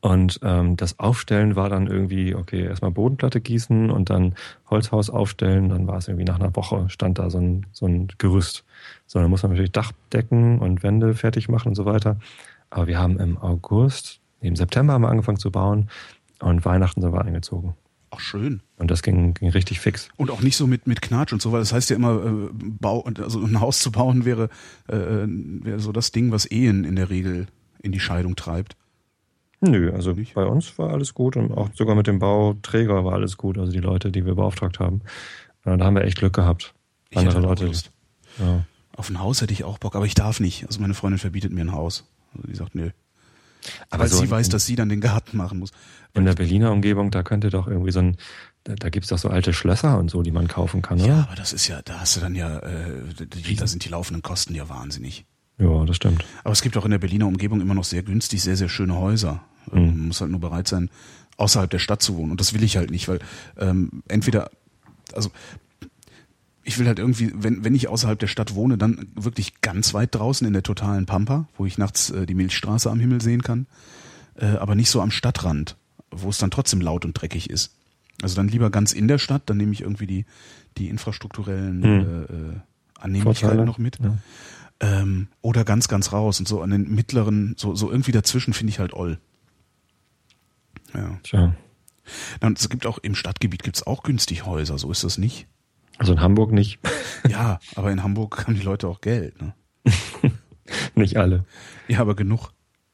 Und ähm, das Aufstellen war dann irgendwie, okay, erstmal Bodenplatte gießen und dann Holzhaus aufstellen. Dann war es irgendwie nach einer Woche, stand da so ein, so ein Gerüst. So, dann muss man natürlich Dachdecken und Wände fertig machen und so weiter. Aber wir haben im August, im September haben wir angefangen zu bauen und Weihnachten sind wir eingezogen. Ach, schön. Und das ging, ging richtig fix. Und auch nicht so mit, mit Knatsch und so, weil das heißt ja immer, äh, Bau, also ein Haus zu bauen wäre, äh, wäre so das Ding, was Ehen in der Regel in die Scheidung treibt. Nö, also Nicht? bei uns war alles gut und auch sogar mit dem Bauträger war alles gut, also die Leute, die wir beauftragt haben. Äh, Da haben wir echt Glück gehabt. Ich Andere Leute. Ja. Auf ein Haus hätte ich auch Bock, aber ich darf nicht. Also meine Freundin verbietet mir ein Haus. Also die sagt, nö. Aber Weil so sie in- weiß, dass sie dann den Garten machen muss. In der Berliner Umgebung, da könnte doch irgendwie so ein, da, da gibt's doch so alte Schlösser und so, die man kaufen kann, Ja, oder? aber das ist ja, da hast du dann ja, äh, die, da sind die laufenden Kosten ja wahnsinnig. Ja, das stimmt. Aber es gibt auch in der Berliner Umgebung immer noch sehr günstig, sehr, sehr schöne Häuser. Ähm, Man muss halt nur bereit sein, außerhalb der Stadt zu wohnen. Und das will ich halt nicht, weil ähm, entweder, also ich will halt irgendwie, wenn, wenn ich außerhalb der Stadt wohne, dann wirklich ganz weit draußen in der totalen Pampa, wo ich nachts äh, die Milchstraße am Himmel sehen kann, äh, aber nicht so am Stadtrand, wo es dann trotzdem laut und dreckig ist. Also dann lieber ganz in der Stadt, dann nehme ich irgendwie die, die infrastrukturellen Hm. äh, Annehmlichkeiten noch mit. Ja. Ähm, oder ganz, ganz raus und so an den mittleren, so, so irgendwie dazwischen finde ich halt oll. Ja. Tja. Und es gibt auch im Stadtgebiet gibt's auch günstig Häuser, so ist das nicht. Also in Hamburg nicht. Ja, aber in Hamburg haben die Leute auch Geld. Ne? nicht alle. Ja, aber genug.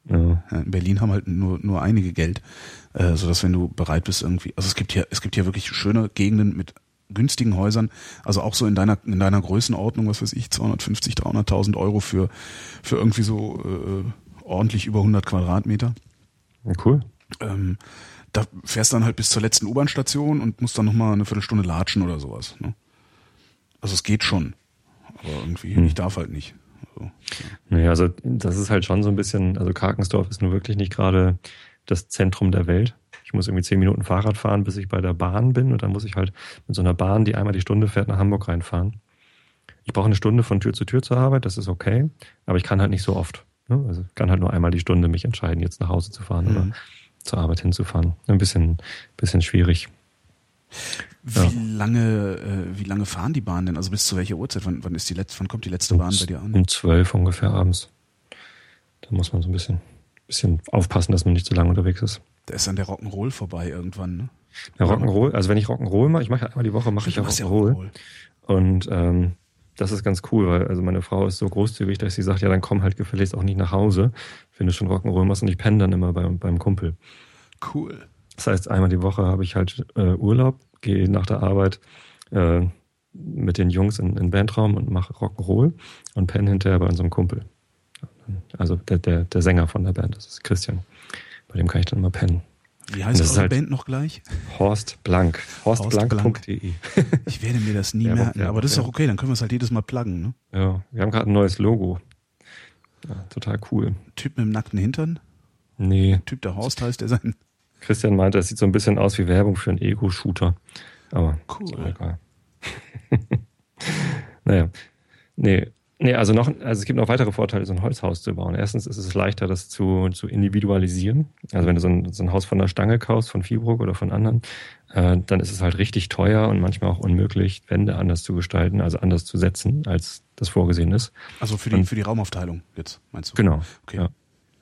Ja. Ja, In Berlin haben halt nur, nur einige Geld, äh, so dass wenn du bereit bist irgendwie, also es gibt hier, es gibt hier wirklich schöne Gegenden mit günstigen Häusern, also auch so in deiner in deiner Größenordnung, was weiß ich, 250, 300.000 Euro für für irgendwie so äh, ordentlich über 100 Quadratmeter. Cool. Ähm, da fährst dann halt bis zur letzten U-Bahn-Station und musst dann nochmal eine Viertelstunde latschen oder sowas. Ne? Also es geht schon, aber irgendwie, Hm. ich darf halt nicht. Also, Naja, also das ist halt schon so ein bisschen, also Karkensdorf ist nun wirklich nicht gerade das Zentrum der Welt. Ich muss irgendwie zehn Minuten Fahrrad fahren, bis ich bei der Bahn bin und dann muss ich halt mit so einer Bahn, die einmal die Stunde fährt, nach Hamburg reinfahren. Ich brauche eine Stunde von Tür zu Tür zur Arbeit, das ist okay, aber ich kann halt nicht so oft. Ne? Also ich kann halt nur einmal die Stunde mich entscheiden, jetzt nach Hause zu fahren oder Mhm. zur Arbeit hinzufahren. Ein bisschen, bisschen schwierig. Wie Ja. lange, äh, wie lange fahren die Bahnen denn? Also bis zu welcher Uhrzeit? Wann, wann ist die letzte, wann kommt die letzte Bahn bei dir an? Um zwölf ungefähr abends. Da muss man so ein bisschen, bisschen aufpassen, dass man nicht zu lange unterwegs ist. Da ist dann der Rock'n'Roll vorbei irgendwann, ne? Ja, Rock'n'Roll, also wenn ich Rock'n'Roll mache, ich mache einmal die Woche, mache ich ja machst ja Rock'n'Roll. Und ähm, das ist ganz cool, weil also meine Frau ist so großzügig, dass sie sagt, ja, dann komm halt gefälligst auch nicht nach Hause, wenn du schon Rock'n'Roll machst und ich penne dann immer beim, beim Kumpel. Cool. Das heißt, einmal die Woche habe ich halt äh, Urlaub, gehe nach der Arbeit äh, mit den Jungs in, den Bandraum und mache Rock'n'Roll und penne hinterher bei unserem Kumpel. Also der, der, der Sänger von der Band, das ist Christian. Bei dem kann ich dann immer pennen. Wie heißt Das eure halt- Band noch gleich? Horst Blank. Horstblank.de. Ich werde mir das nie Ja, merken, ja, aber das ist auch okay, dann können wir es halt jedes Mal pluggen, ne? Ja, wir haben gerade ein neues Logo. Ja, total cool. Typ mit dem nackten Hintern, Nee, Typ der Horst heißt, der sein. Christian meinte, es sieht so ein bisschen aus wie Werbung für einen Ego-Shooter. Aber Cool. egal. naja. Nee. Nee, also noch, also es gibt noch weitere Vorteile, so ein Holzhaus zu bauen. Erstens ist es leichter, das zu, zu individualisieren. Also wenn du so ein, so ein Haus von der Stange kaufst, von Fibrock oder von anderen, äh, dann ist es halt richtig teuer und manchmal auch unmöglich, Wände anders zu gestalten, also anders zu setzen, als das vorgesehen ist. Also für die, Und- für die Raumaufteilung jetzt, meinst du? Genau. Okay. Ja.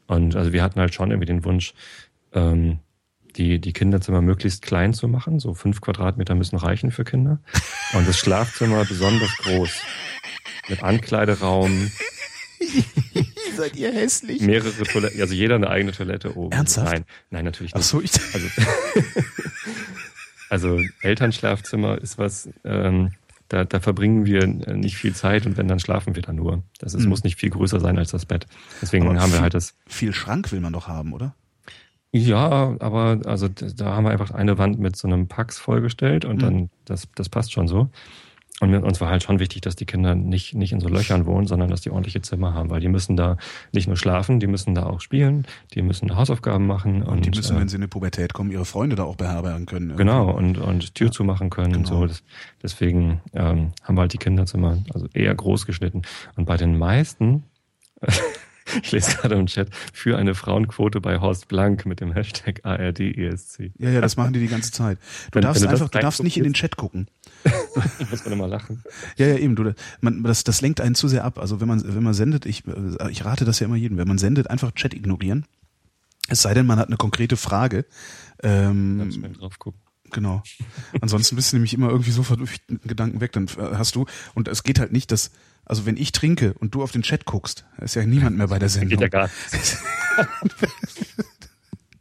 Und also wir hatten halt schon irgendwie den Wunsch, ähm, die, die Kinderzimmer möglichst klein zu machen. So fünf Quadratmeter müssen reichen für Kinder. Und das Schlafzimmer besonders groß. Mit Ankleideraum, Seid ihr hässlich? mehrere Toiletten, also jeder eine eigene Toilette oben. Ernsthaft? Nein, nein, natürlich Ach nicht. so, ich, Also, also Elternschlafzimmer ist was, ähm, da, da verbringen wir äh, nicht viel Zeit und wenn, dann schlafen wir da nur. Das ist, Mhm. muss nicht viel größer sein als das Bett. Deswegen Aber haben wir viel- halt das viel Schrank will man doch haben, oder? Ja, aber also da haben wir einfach eine Wand mit so einem Pax vollgestellt und Mhm. dann, das, das passt schon so. Und uns war halt schon wichtig, dass die Kinder nicht, nicht in so Löchern wohnen, sondern dass die ordentliche Zimmer haben, weil die müssen da nicht nur schlafen, die müssen da auch spielen, die müssen Hausaufgaben machen. Und, die müssen, äh, wenn sie in die Pubertät kommen, ihre Freunde da auch beherbergen können. Genau, und, und Tür Ja, zumachen können und genau. so. Das, deswegen ähm, haben wir halt die Kinderzimmer also eher groß geschnitten. Und bei den meisten, ich lese gerade im Chat, für eine Frauenquote bei Horst Blank mit dem Hashtag ARDESC. Ja, ja, das machen die die ganze Zeit. Du Wenn- darfst wenn du einfach, du darfst nicht in den Chat gucken. Muss man immer lachen. Ja, ja, eben. Du, man, das, das lenkt einen zu sehr ab. Also wenn man, wenn man sendet, ich, äh, ich rate das ja immer jedem, wenn man sendet, einfach Chat ignorieren. Es sei denn, man hat eine konkrete Frage. Ähm, mal drauf gucken. Genau. Ansonsten bist du nämlich immer irgendwie so durch den Gedanken weg. Dann äh, hast du, und es geht halt nicht, dass, also wenn ich trinke und du auf den Chat guckst, ist ja niemand mehr bei der Sendung. Geht ja gar nicht.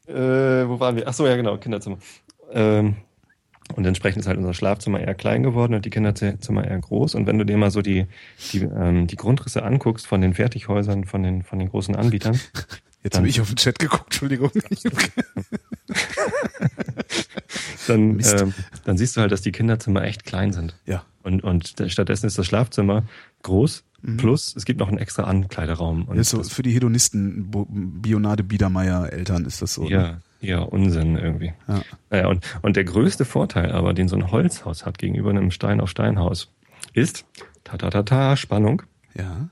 äh, wo waren wir? Ach so, ja genau, Kinderzimmer. Ähm, und entsprechend ist halt unser Schlafzimmer eher klein geworden und die Kinderzimmer eher groß. Und wenn du dir mal so die, die, ähm, die Grundrisse anguckst von den Fertighäusern, von den, von den großen Anbietern. Jetzt habe ich auf den Chat geguckt, Entschuldigung. dann, ähm, dann siehst du halt, dass die Kinderzimmer echt klein sind. Ja. Und, und stattdessen ist das Schlafzimmer groß, mhm. plus es gibt noch einen extra Ankleideraum. Und so für die Hedonisten, Bionade Biedermeier Eltern ist das so. Ja, ne? ja, Unsinn irgendwie. Ja. Naja, und, und der größte Vorteil aber, den so ein Holzhaus hat gegenüber einem Stein-auf-Stein-Haus, ist, ta ta ta ta, Spannung. Ja.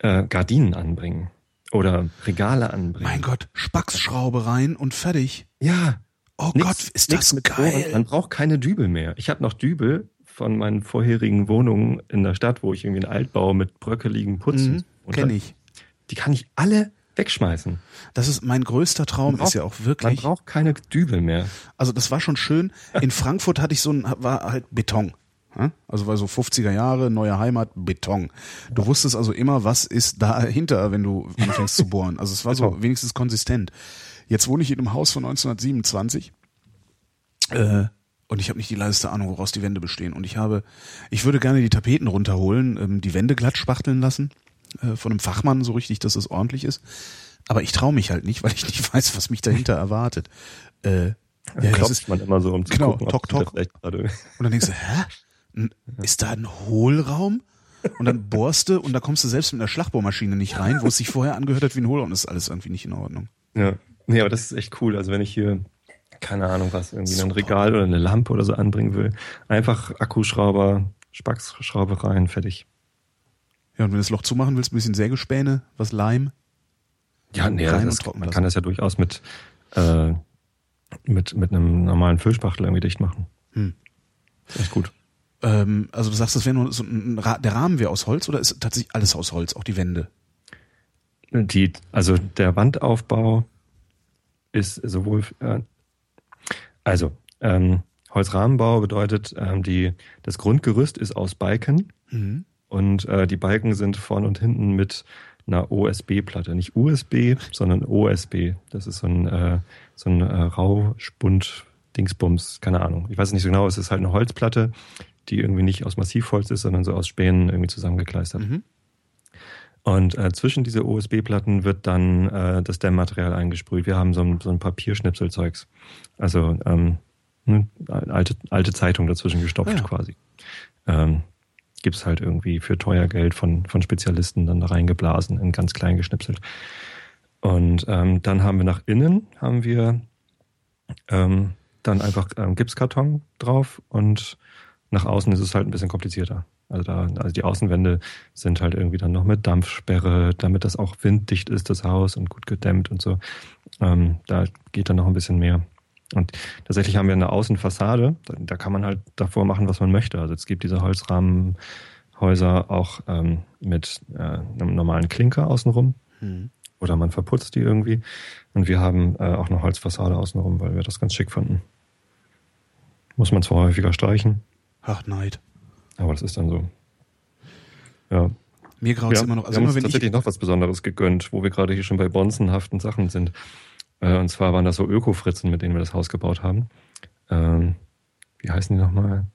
Äh, Gardinen anbringen. Oder Regale anbringen. Mein Gott, Spacksschraube rein und fertig. Ja. Oh nix, Gott, ist das geil. Man braucht keine Dübel mehr. Ich habe noch Dübel von meinen vorherigen Wohnungen in der Stadt, wo ich irgendwie einen Altbau mit bröckeligen Putzen. Mhm, Kenne ich. Die kann ich alle wegschmeißen. Das ist mein größter Traum, braucht, ist ja auch wirklich. Man braucht keine Dübel mehr. Also das war schon schön. In Frankfurt hatte ich so ein, war halt Beton. Also war so 50er Jahre, neue Heimat, Beton. Du wusstest also immer, was ist dahinter, wenn du anfängst zu bohren. Also es war so wenigstens konsistent. Jetzt wohne ich in einem Haus von 1927. Äh, und ich habe nicht die leiseste Ahnung, woraus die Wände bestehen. Und ich habe, ich würde gerne die Tapeten runterholen, ähm, die Wände glatt spachteln lassen, äh, von einem Fachmann so richtig, dass es ordentlich ist. Aber ich traue mich halt nicht, weil ich nicht weiß, was mich dahinter erwartet. Äh, ja, das ist man immer so, um zu genau, gucken, tok, tok. Und dann denkst du, hä? Ist da ein Hohlraum? Und dann bohrst du und da kommst du selbst mit einer Schlagbohrmaschine nicht rein, wo es sich vorher angehört hat wie ein Hohlraum. Das ist alles irgendwie nicht in Ordnung. Ja, nee, aber das ist echt cool. Also wenn ich hier keine Ahnung was, irgendwie Super. ein Regal oder eine Lampe oder so anbringen will. Einfach Akkuschrauber, Spacksschraube rein, fertig. Ja, und wenn du das Loch zumachen willst, ein bisschen Sägespäne, was Leim. Ja, nee, das, man kann das ja durchaus mit, äh, mit, mit einem normalen Füllspachtel irgendwie dicht machen. Hm. Echt gut. Ähm, also du sagst, das wäre nur so ein, der Rahmen wäre aus Holz oder ist tatsächlich alles aus Holz, auch die Wände? Die, also der Wandaufbau ist sowohl, äh, also, ähm, Holzrahmenbau bedeutet, ähm, die, das Grundgerüst ist aus Balken mhm. und äh, die Balken sind vorn und hinten mit einer OSB-Platte. Nicht USB, sondern OSB. Das ist so ein, äh, so ein äh, Rauspund-Dingsbums, keine Ahnung. Ich weiß nicht so genau, es ist halt eine Holzplatte, die irgendwie nicht aus Massivholz ist, sondern so aus Spänen irgendwie zusammengekleistert. Mhm. Und äh, zwischen diese USB-Platten wird dann äh, das Dämmmaterial eingesprüht. Wir haben so ein, so ein Papierschnipselzeugs. Also ähm, ne, alte, alte Zeitung dazwischen gestopft ja. quasi. Ähm, Gibt halt irgendwie für teuer Geld von, von Spezialisten dann da reingeblasen, in ganz klein geschnipselt. Und ähm, dann haben wir nach innen, haben wir ähm, dann einfach ähm, Gipskarton drauf und nach außen ist es halt ein bisschen komplizierter. Also da, also die Außenwände sind halt irgendwie dann noch mit Dampfsperre, damit das auch winddicht ist, das Haus und gut gedämmt und so. Ähm, da geht dann noch ein bisschen mehr. Und tatsächlich haben wir eine Außenfassade, da, da kann man halt davor machen, was man möchte. Also es gibt diese Holzrahmenhäuser auch ähm, mit äh, einem normalen Klinker außenrum. Hm. Oder man verputzt die irgendwie. Und wir haben äh, auch eine Holzfassade außenrum, weil wir das ganz schick fanden. Muss man zwar häufiger streichen. Ach, Neid. Aber das ist dann so. Ja. Mir graut es immer noch. Also wir haben uns tatsächlich noch was Besonderes gegönnt, wo wir gerade hier schon bei bonzenhaften Sachen sind. Äh, und zwar waren das so Öko-Fritzen, mit denen wir das Haus gebaut haben. Ähm, wie heißen die nochmal?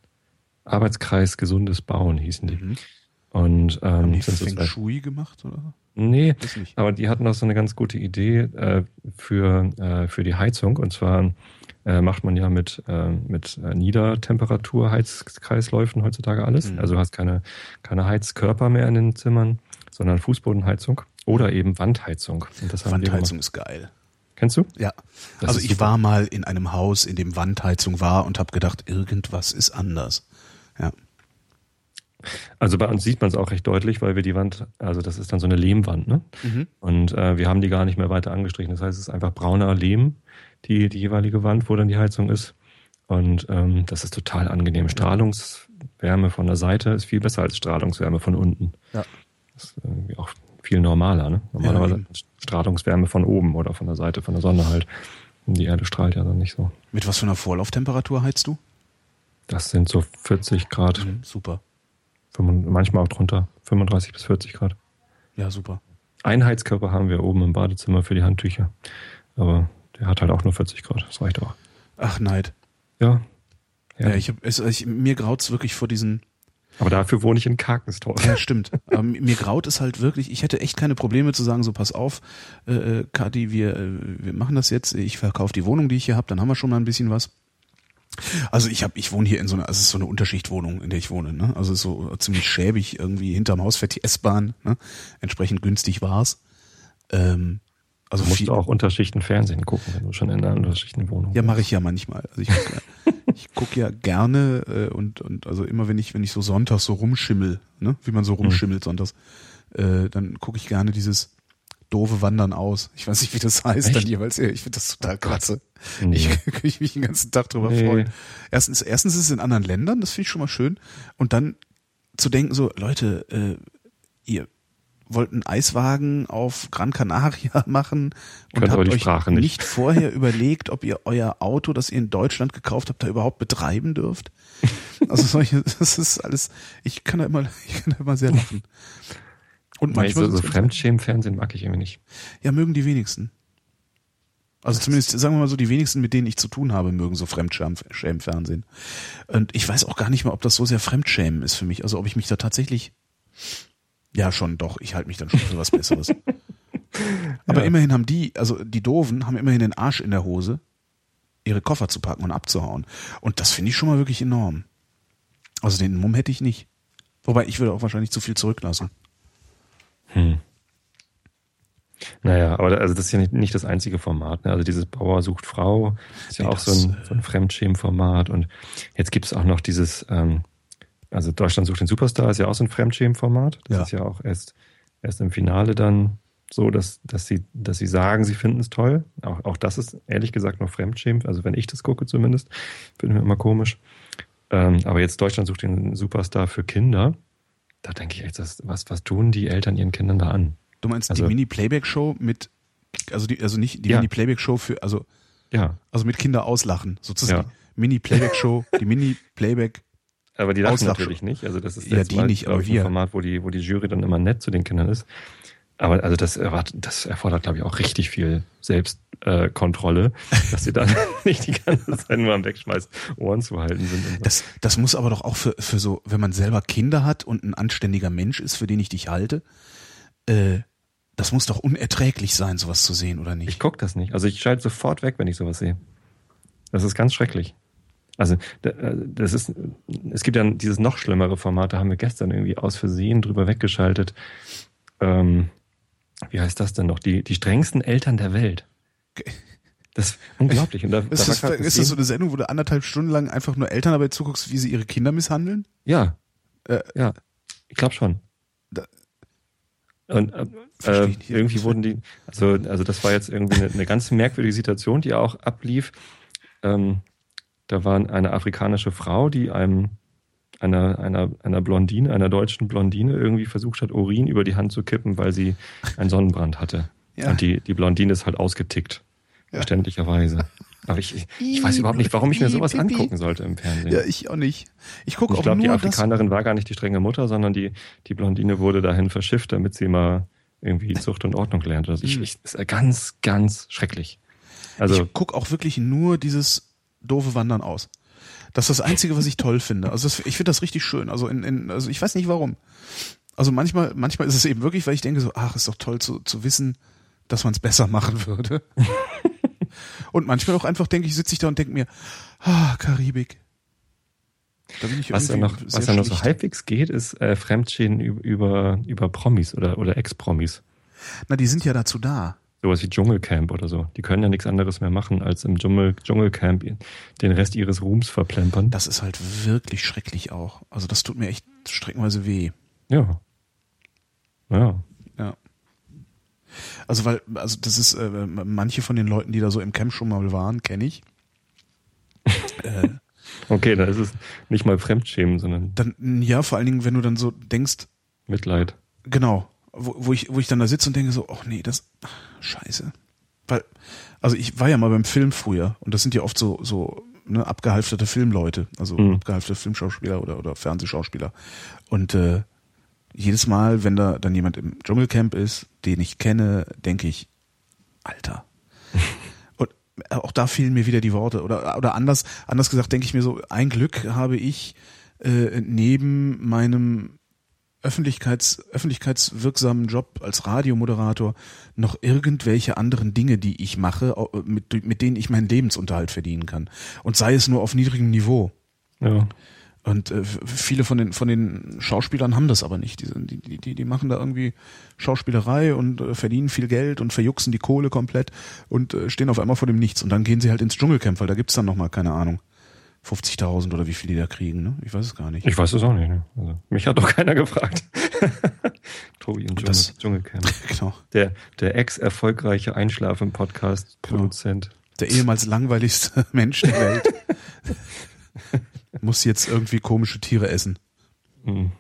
Arbeitskreis Gesundes Bauen hießen die. Mhm. Und ähm, haben die sind Feng so Shui gemacht oder? Nee, aber die hatten auch so eine ganz gute Idee äh, für, äh, für die Heizung. Und zwar äh, macht man ja mit, äh, mit äh, Niedertemperatur-Heizkreisläufen heutzutage alles. Mhm. Also du hast keine, keine Heizkörper mehr in den Zimmern, sondern Fußbodenheizung oder eben Wandheizung. Wandheizung ist geil. Kennst du? Ja. Das also ich super. war mal in einem Haus, in dem Wandheizung war und habe gedacht, irgendwas ist anders. Ja. Also bei uns sieht man es auch recht deutlich, weil wir die Wand, also das ist dann so eine Lehmwand, ne? Mhm. Und äh, wir haben die gar nicht mehr weiter angestrichen. Das heißt, es ist einfach brauner Lehm, die, die jeweilige Wand, wo dann die Heizung ist. Und ähm, das ist total angenehm. Strahlungswärme von der Seite ist viel besser als Strahlungswärme von unten. Ja. Das ist irgendwie auch viel normaler. Ne? Normalerweise ja, Strahlungswärme von oben oder von der Seite, von der Sonne halt. Die Erde strahlt ja dann nicht so. Mit was für einer Vorlauftemperatur heizt du? Das sind so 40 Grad, Mhm, super. 35 manchmal auch drunter, 35 bis 40 Grad. Ja, super. Einen Heizkörper haben wir oben im Badezimmer für die Handtücher. Aber der hat halt auch nur 40 Grad. Das reicht auch. Ach, Neid. Ja. Ja, ja. ich hab, es, ich, mir graut's wirklich vor diesen. Aber dafür wohne ich in Karkenstorf. Ja, stimmt. Aber mir graut es halt wirklich. Ich hätte echt keine Probleme zu sagen, so pass auf, äh, äh, Kati, wir, äh, wir machen das jetzt. Ich verkaufe die Wohnung, die ich hier habe, dann haben wir schon mal ein bisschen was. Also ich habe, ich wohne hier in so einer, also es ist so eine Unterschichtwohnung, in der ich wohne. Ne? Also es ist so ziemlich schäbig irgendwie hinterm Haus fährt die S-Bahn. Ne? Entsprechend günstig war's. Ähm, also Du musst viel, auch Unterschichten Fernsehen gucken, wenn du schon in einer Unterschichtenwohnung Ja, bist. mache ich ja manchmal. Also ich gucke ich guck ja gerne äh, und und also immer wenn ich wenn ich so sonntags so rumschimmel, ne, wie man so rumschimmelt sonntags, äh, dann gucke ich gerne dieses doofe Wandern aus. Ich weiß nicht, wie das heißt Echt? dann jeweils. Ja, Ich finde das total klasse. Nee. Ich ich mich den ganzen Tag drüber Nee. freuen. Erstens, erstens ist es in anderen Ländern, das finde ich schon mal schön. Und dann zu denken so, Leute, äh, ihr wollt einen Eiswagen auf Gran Canaria machen und habt euch Sprache nicht. nicht vorher überlegt, ob ihr euer Auto, das ihr in Deutschland gekauft habt, da überhaupt betreiben dürft. Also solche, das ist alles, ich kann da immer, ich kann da immer sehr lachen. Und manchmal so, so sind's- Fremdschämen-Fernsehen mag ich irgendwie nicht. ja, mögen die wenigsten. Also zumindest, sagen wir mal so, die wenigsten, mit denen ich zu tun habe, mögen so Fremdschämen-Fernsehen. Und ich weiß auch gar nicht mal, ob das so sehr Fremdschämen ist für mich. Also ob ich mich da tatsächlich, ja schon, doch, ich halte mich dann schon für was Besseres. Aber Ja. immerhin haben die, also die Doofen, haben immerhin den Arsch in der Hose, ihre Koffer zu packen und abzuhauen. Und das finde ich schon mal wirklich enorm. Also den Mumm hätte ich nicht. Wobei ich würde auch wahrscheinlich zu viel zurücklassen. Hm. Naja, aber also das ist ja nicht, nicht das einzige Format. Ne? Also dieses Bauer sucht Frau ist ja Nee, auch so ein, so ein Fremdschämen-Format. Und jetzt gibt es auch noch dieses, ähm, also Deutschland sucht den Superstar ist ja auch so ein Fremdschämen-Format. Das Ja. ist ja auch erst, erst im Finale dann so, dass, dass, sie, dass sie sagen, sie finden es toll. Auch, auch das ist ehrlich gesagt noch Fremdschämen. Also wenn ich das gucke zumindest, finde ich immer komisch. Ähm, aber jetzt Deutschland sucht den Superstar für Kinder. Da denke ich echt, das, was, was tun die Eltern ihren Kindern da an? Du meinst Also- die Mini-Playback-Show mit, also die, also nicht die Ja. Mini-Playback-Show für, also, Ja, also mit Kinder auslachen, sozusagen. Ja. Mini-Playback-Show, die Mini-Playback, aber die lachen Auslach- natürlich nicht. Also das ist Ja, die mal, nicht, aber ich, wir. ein Format, wo die, wo die Jury dann immer nett zu den Kindern ist. Aber also das, erwart- das erfordert, glaube ich, auch richtig viel Selbstkontrolle, äh, dass sie dann nicht die ganze Zeit nur am Wegschmeißen, Ohren zu halten sind. So. das, das muss aber doch auch für, für so, wenn man selber Kinder hat und ein anständiger Mensch ist, für den ich dich halte, äh, das muss doch unerträglich sein, sowas zu sehen, oder Ich nicht? gucke das nicht. Also ich schalte sofort weg, wenn ich sowas sehe. Das ist ganz schrecklich. Also äh, das ist, es gibt ja dieses noch schlimmere Format, da haben wir gestern irgendwie aus Versehen drüber weggeschaltet. Ähm, wie heißt das denn noch? Die, die strengsten Eltern der Welt. Das ist unglaublich. Und da, Ist da das, ist das so eine Sendung, wo du anderthalb Stunden lang einfach nur Eltern dabei zuguckst, wie sie ihre Kinder misshandeln? Ja. Äh, ja. Ich glaube schon. Da- Und äh, äh, ich nicht. irgendwie wurden die, also, also das war jetzt irgendwie eine, eine ganz merkwürdige Situation, die auch ablief. Ähm, da war eine afrikanische Frau, die einem einer, einer, einer Blondine, einer deutschen Blondine irgendwie versucht hat, Urin über die Hand zu kippen, weil sie einen Sonnenbrand hatte. Ja. Und die, die Blondine ist halt ausgetickt. Ja. Verständlicherweise. Aber ich, ich, ich weiß überhaupt nicht, warum ich mir sowas angucken sollte im Fernsehen. Ja, ich auch nicht. Ich gucke Ich auch glaube, die. Afrikanerin war gar nicht die strenge Mutter, sondern die, die Blondine wurde dahin verschifft, damit sie mal irgendwie Zucht und Ordnung lernt. Also ich, Hm. ich, das ist ganz, ganz schrecklich. Also, ich guck auch wirklich nur dieses doofe Wandern aus. Das ist das Einzige, was ich toll finde. Also das, ich finde das richtig schön. Also in, in, also ich weiß nicht warum. Also manchmal, manchmal ist es eben wirklich, weil ich denke so, ach, ist doch toll zu, zu wissen, dass man es besser machen würde. Und manchmal auch einfach denke ich, sitze ich da und denke mir, ah, Karibik. Da bin ich was ja noch, was ja noch so halbwegs geht, ist äh, Fremdschäden üb- über, über Promis oder, oder Ex-Promis. Na, die sind ja dazu da. Sowas wie Dschungelcamp oder so. Die können ja nichts anderes mehr machen, als im Dschungel, Dschungelcamp den Rest ihres Ruhms verplempern. Das ist halt wirklich schrecklich auch. Also das tut mir echt streckenweise weh. Ja. Ja. Ja. Also weil, also das ist, äh, manche von den Leuten, die da so im Camp schon mal waren, kenne ich. äh, Okay, dann ist es nicht mal Fremdschämen, sondern dann, ja, vor allen Dingen, wenn du dann so denkst, Mitleid. genau, wo, wo ich, wo ich dann da sitze und denke so, ach nee, das, scheiße. weil, also ich war ja mal beim Film früher und das sind ja oft so, so ne, abgehalfterte Filmleute, also Mhm. abgehalfterte Filmschauspieler oder, oder Fernsehschauspieler. Und äh, jedes Mal, wenn da dann jemand im Dschungelcamp ist, den ich kenne, denke ich, Alter. Und auch da fehlen mir wieder die Worte. Oder, oder anders, anders gesagt, denke ich mir so, ein Glück habe ich äh, neben meinem Öffentlichkeits, öffentlichkeitswirksamen Job als Radiomoderator noch irgendwelche anderen Dinge, die ich mache, mit, mit denen ich meinen Lebensunterhalt verdienen kann. Und sei es nur auf niedrigem Niveau. Ja. Und äh, viele von den von den Schauspielern haben das aber nicht. Die, die, die, die machen da irgendwie Schauspielerei und äh, verdienen viel Geld und verjuxen die Kohle komplett und äh, stehen auf einmal vor dem Nichts. Und dann gehen sie halt ins Dschungelcamp, weil da gibt's dann nochmal, keine Ahnung, 50.000 oder wie viel die da kriegen. Ne? Ich weiß es gar nicht. Ich weiß es auch nicht. Ne? Also, mich hat doch keiner gefragt. Tobi im Dschungel, das- Dschungelcamp. Genau. Der, der ex-erfolgreiche Einschlafen-Podcast-Produzent. Der ehemals langweiligste Mensch der Welt muss jetzt irgendwie komische Tiere essen. Mhm.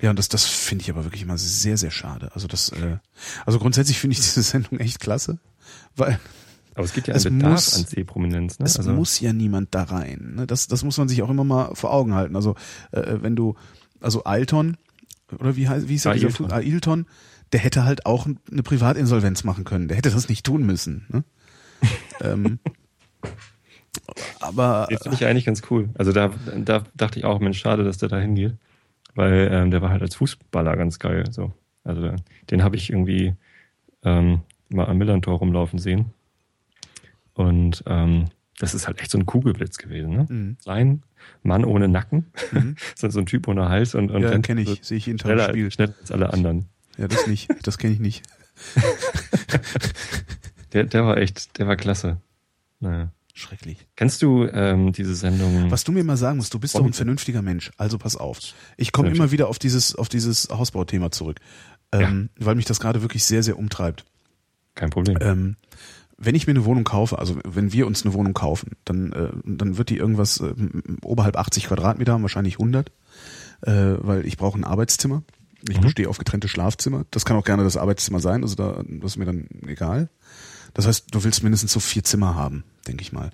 Ja, und das, das finde ich aber wirklich immer sehr, sehr schade. Also das, äh, also grundsätzlich finde ich diese Sendung echt klasse, weil Aber es gibt ja Es einen Bedarf muss- an Sehprominenz. Ne? es Also, muss ja niemand da rein. Ne? Das, das muss man sich auch immer mal vor Augen halten. Also äh, wenn du, also Alton oder wie heißt, wie ist der dieser Ailton. Ailton, der hätte halt auch eine Privatinsolvenz machen können. Der hätte das nicht tun müssen. Ne? ähm, aber Den finde ich eigentlich ganz cool. Also da, da dachte ich auch, Mensch, schade, dass der da hingeht. Weil ähm, der war halt als Fußballer ganz geil. So. Also den habe ich irgendwie ähm, mal am Millantor rumlaufen sehen. Und ähm, das ist halt echt so ein Kugelblitz gewesen. Ne? Mhm. Klein, Mann ohne Nacken, Mhm. so so ein Typ ohne Hals und, und ja, rennt kenne so ich, sehe ich jeden Tag schneller, Spiel. schneller als alle anderen. Ja, das nicht. Das kenne ich nicht. Der, der war echt, der war klasse. Naja. Schrecklich. Kennst du ähm, diese Sendung? Was du mir mal sagen musst, du bist doch ein vernünftiger Mensch. Also pass auf. Ich komme immer wieder auf dieses, auf dieses Hausbauthema zurück, ähm, weil mich das gerade wirklich sehr, sehr umtreibt. Kein Problem. Ähm, wenn ich mir eine Wohnung kaufe, also wenn wir uns eine Wohnung kaufen, dann, äh, dann wird die irgendwas äh, oberhalb 80 Quadratmeter haben, wahrscheinlich 100, äh, weil ich brauche ein Arbeitszimmer. Ich Mhm. bestehe auf getrennte Schlafzimmer. Das kann auch gerne das Arbeitszimmer sein, also da, das ist mir dann egal. Das heißt, du willst mindestens so vier Zimmer haben, denke ich mal.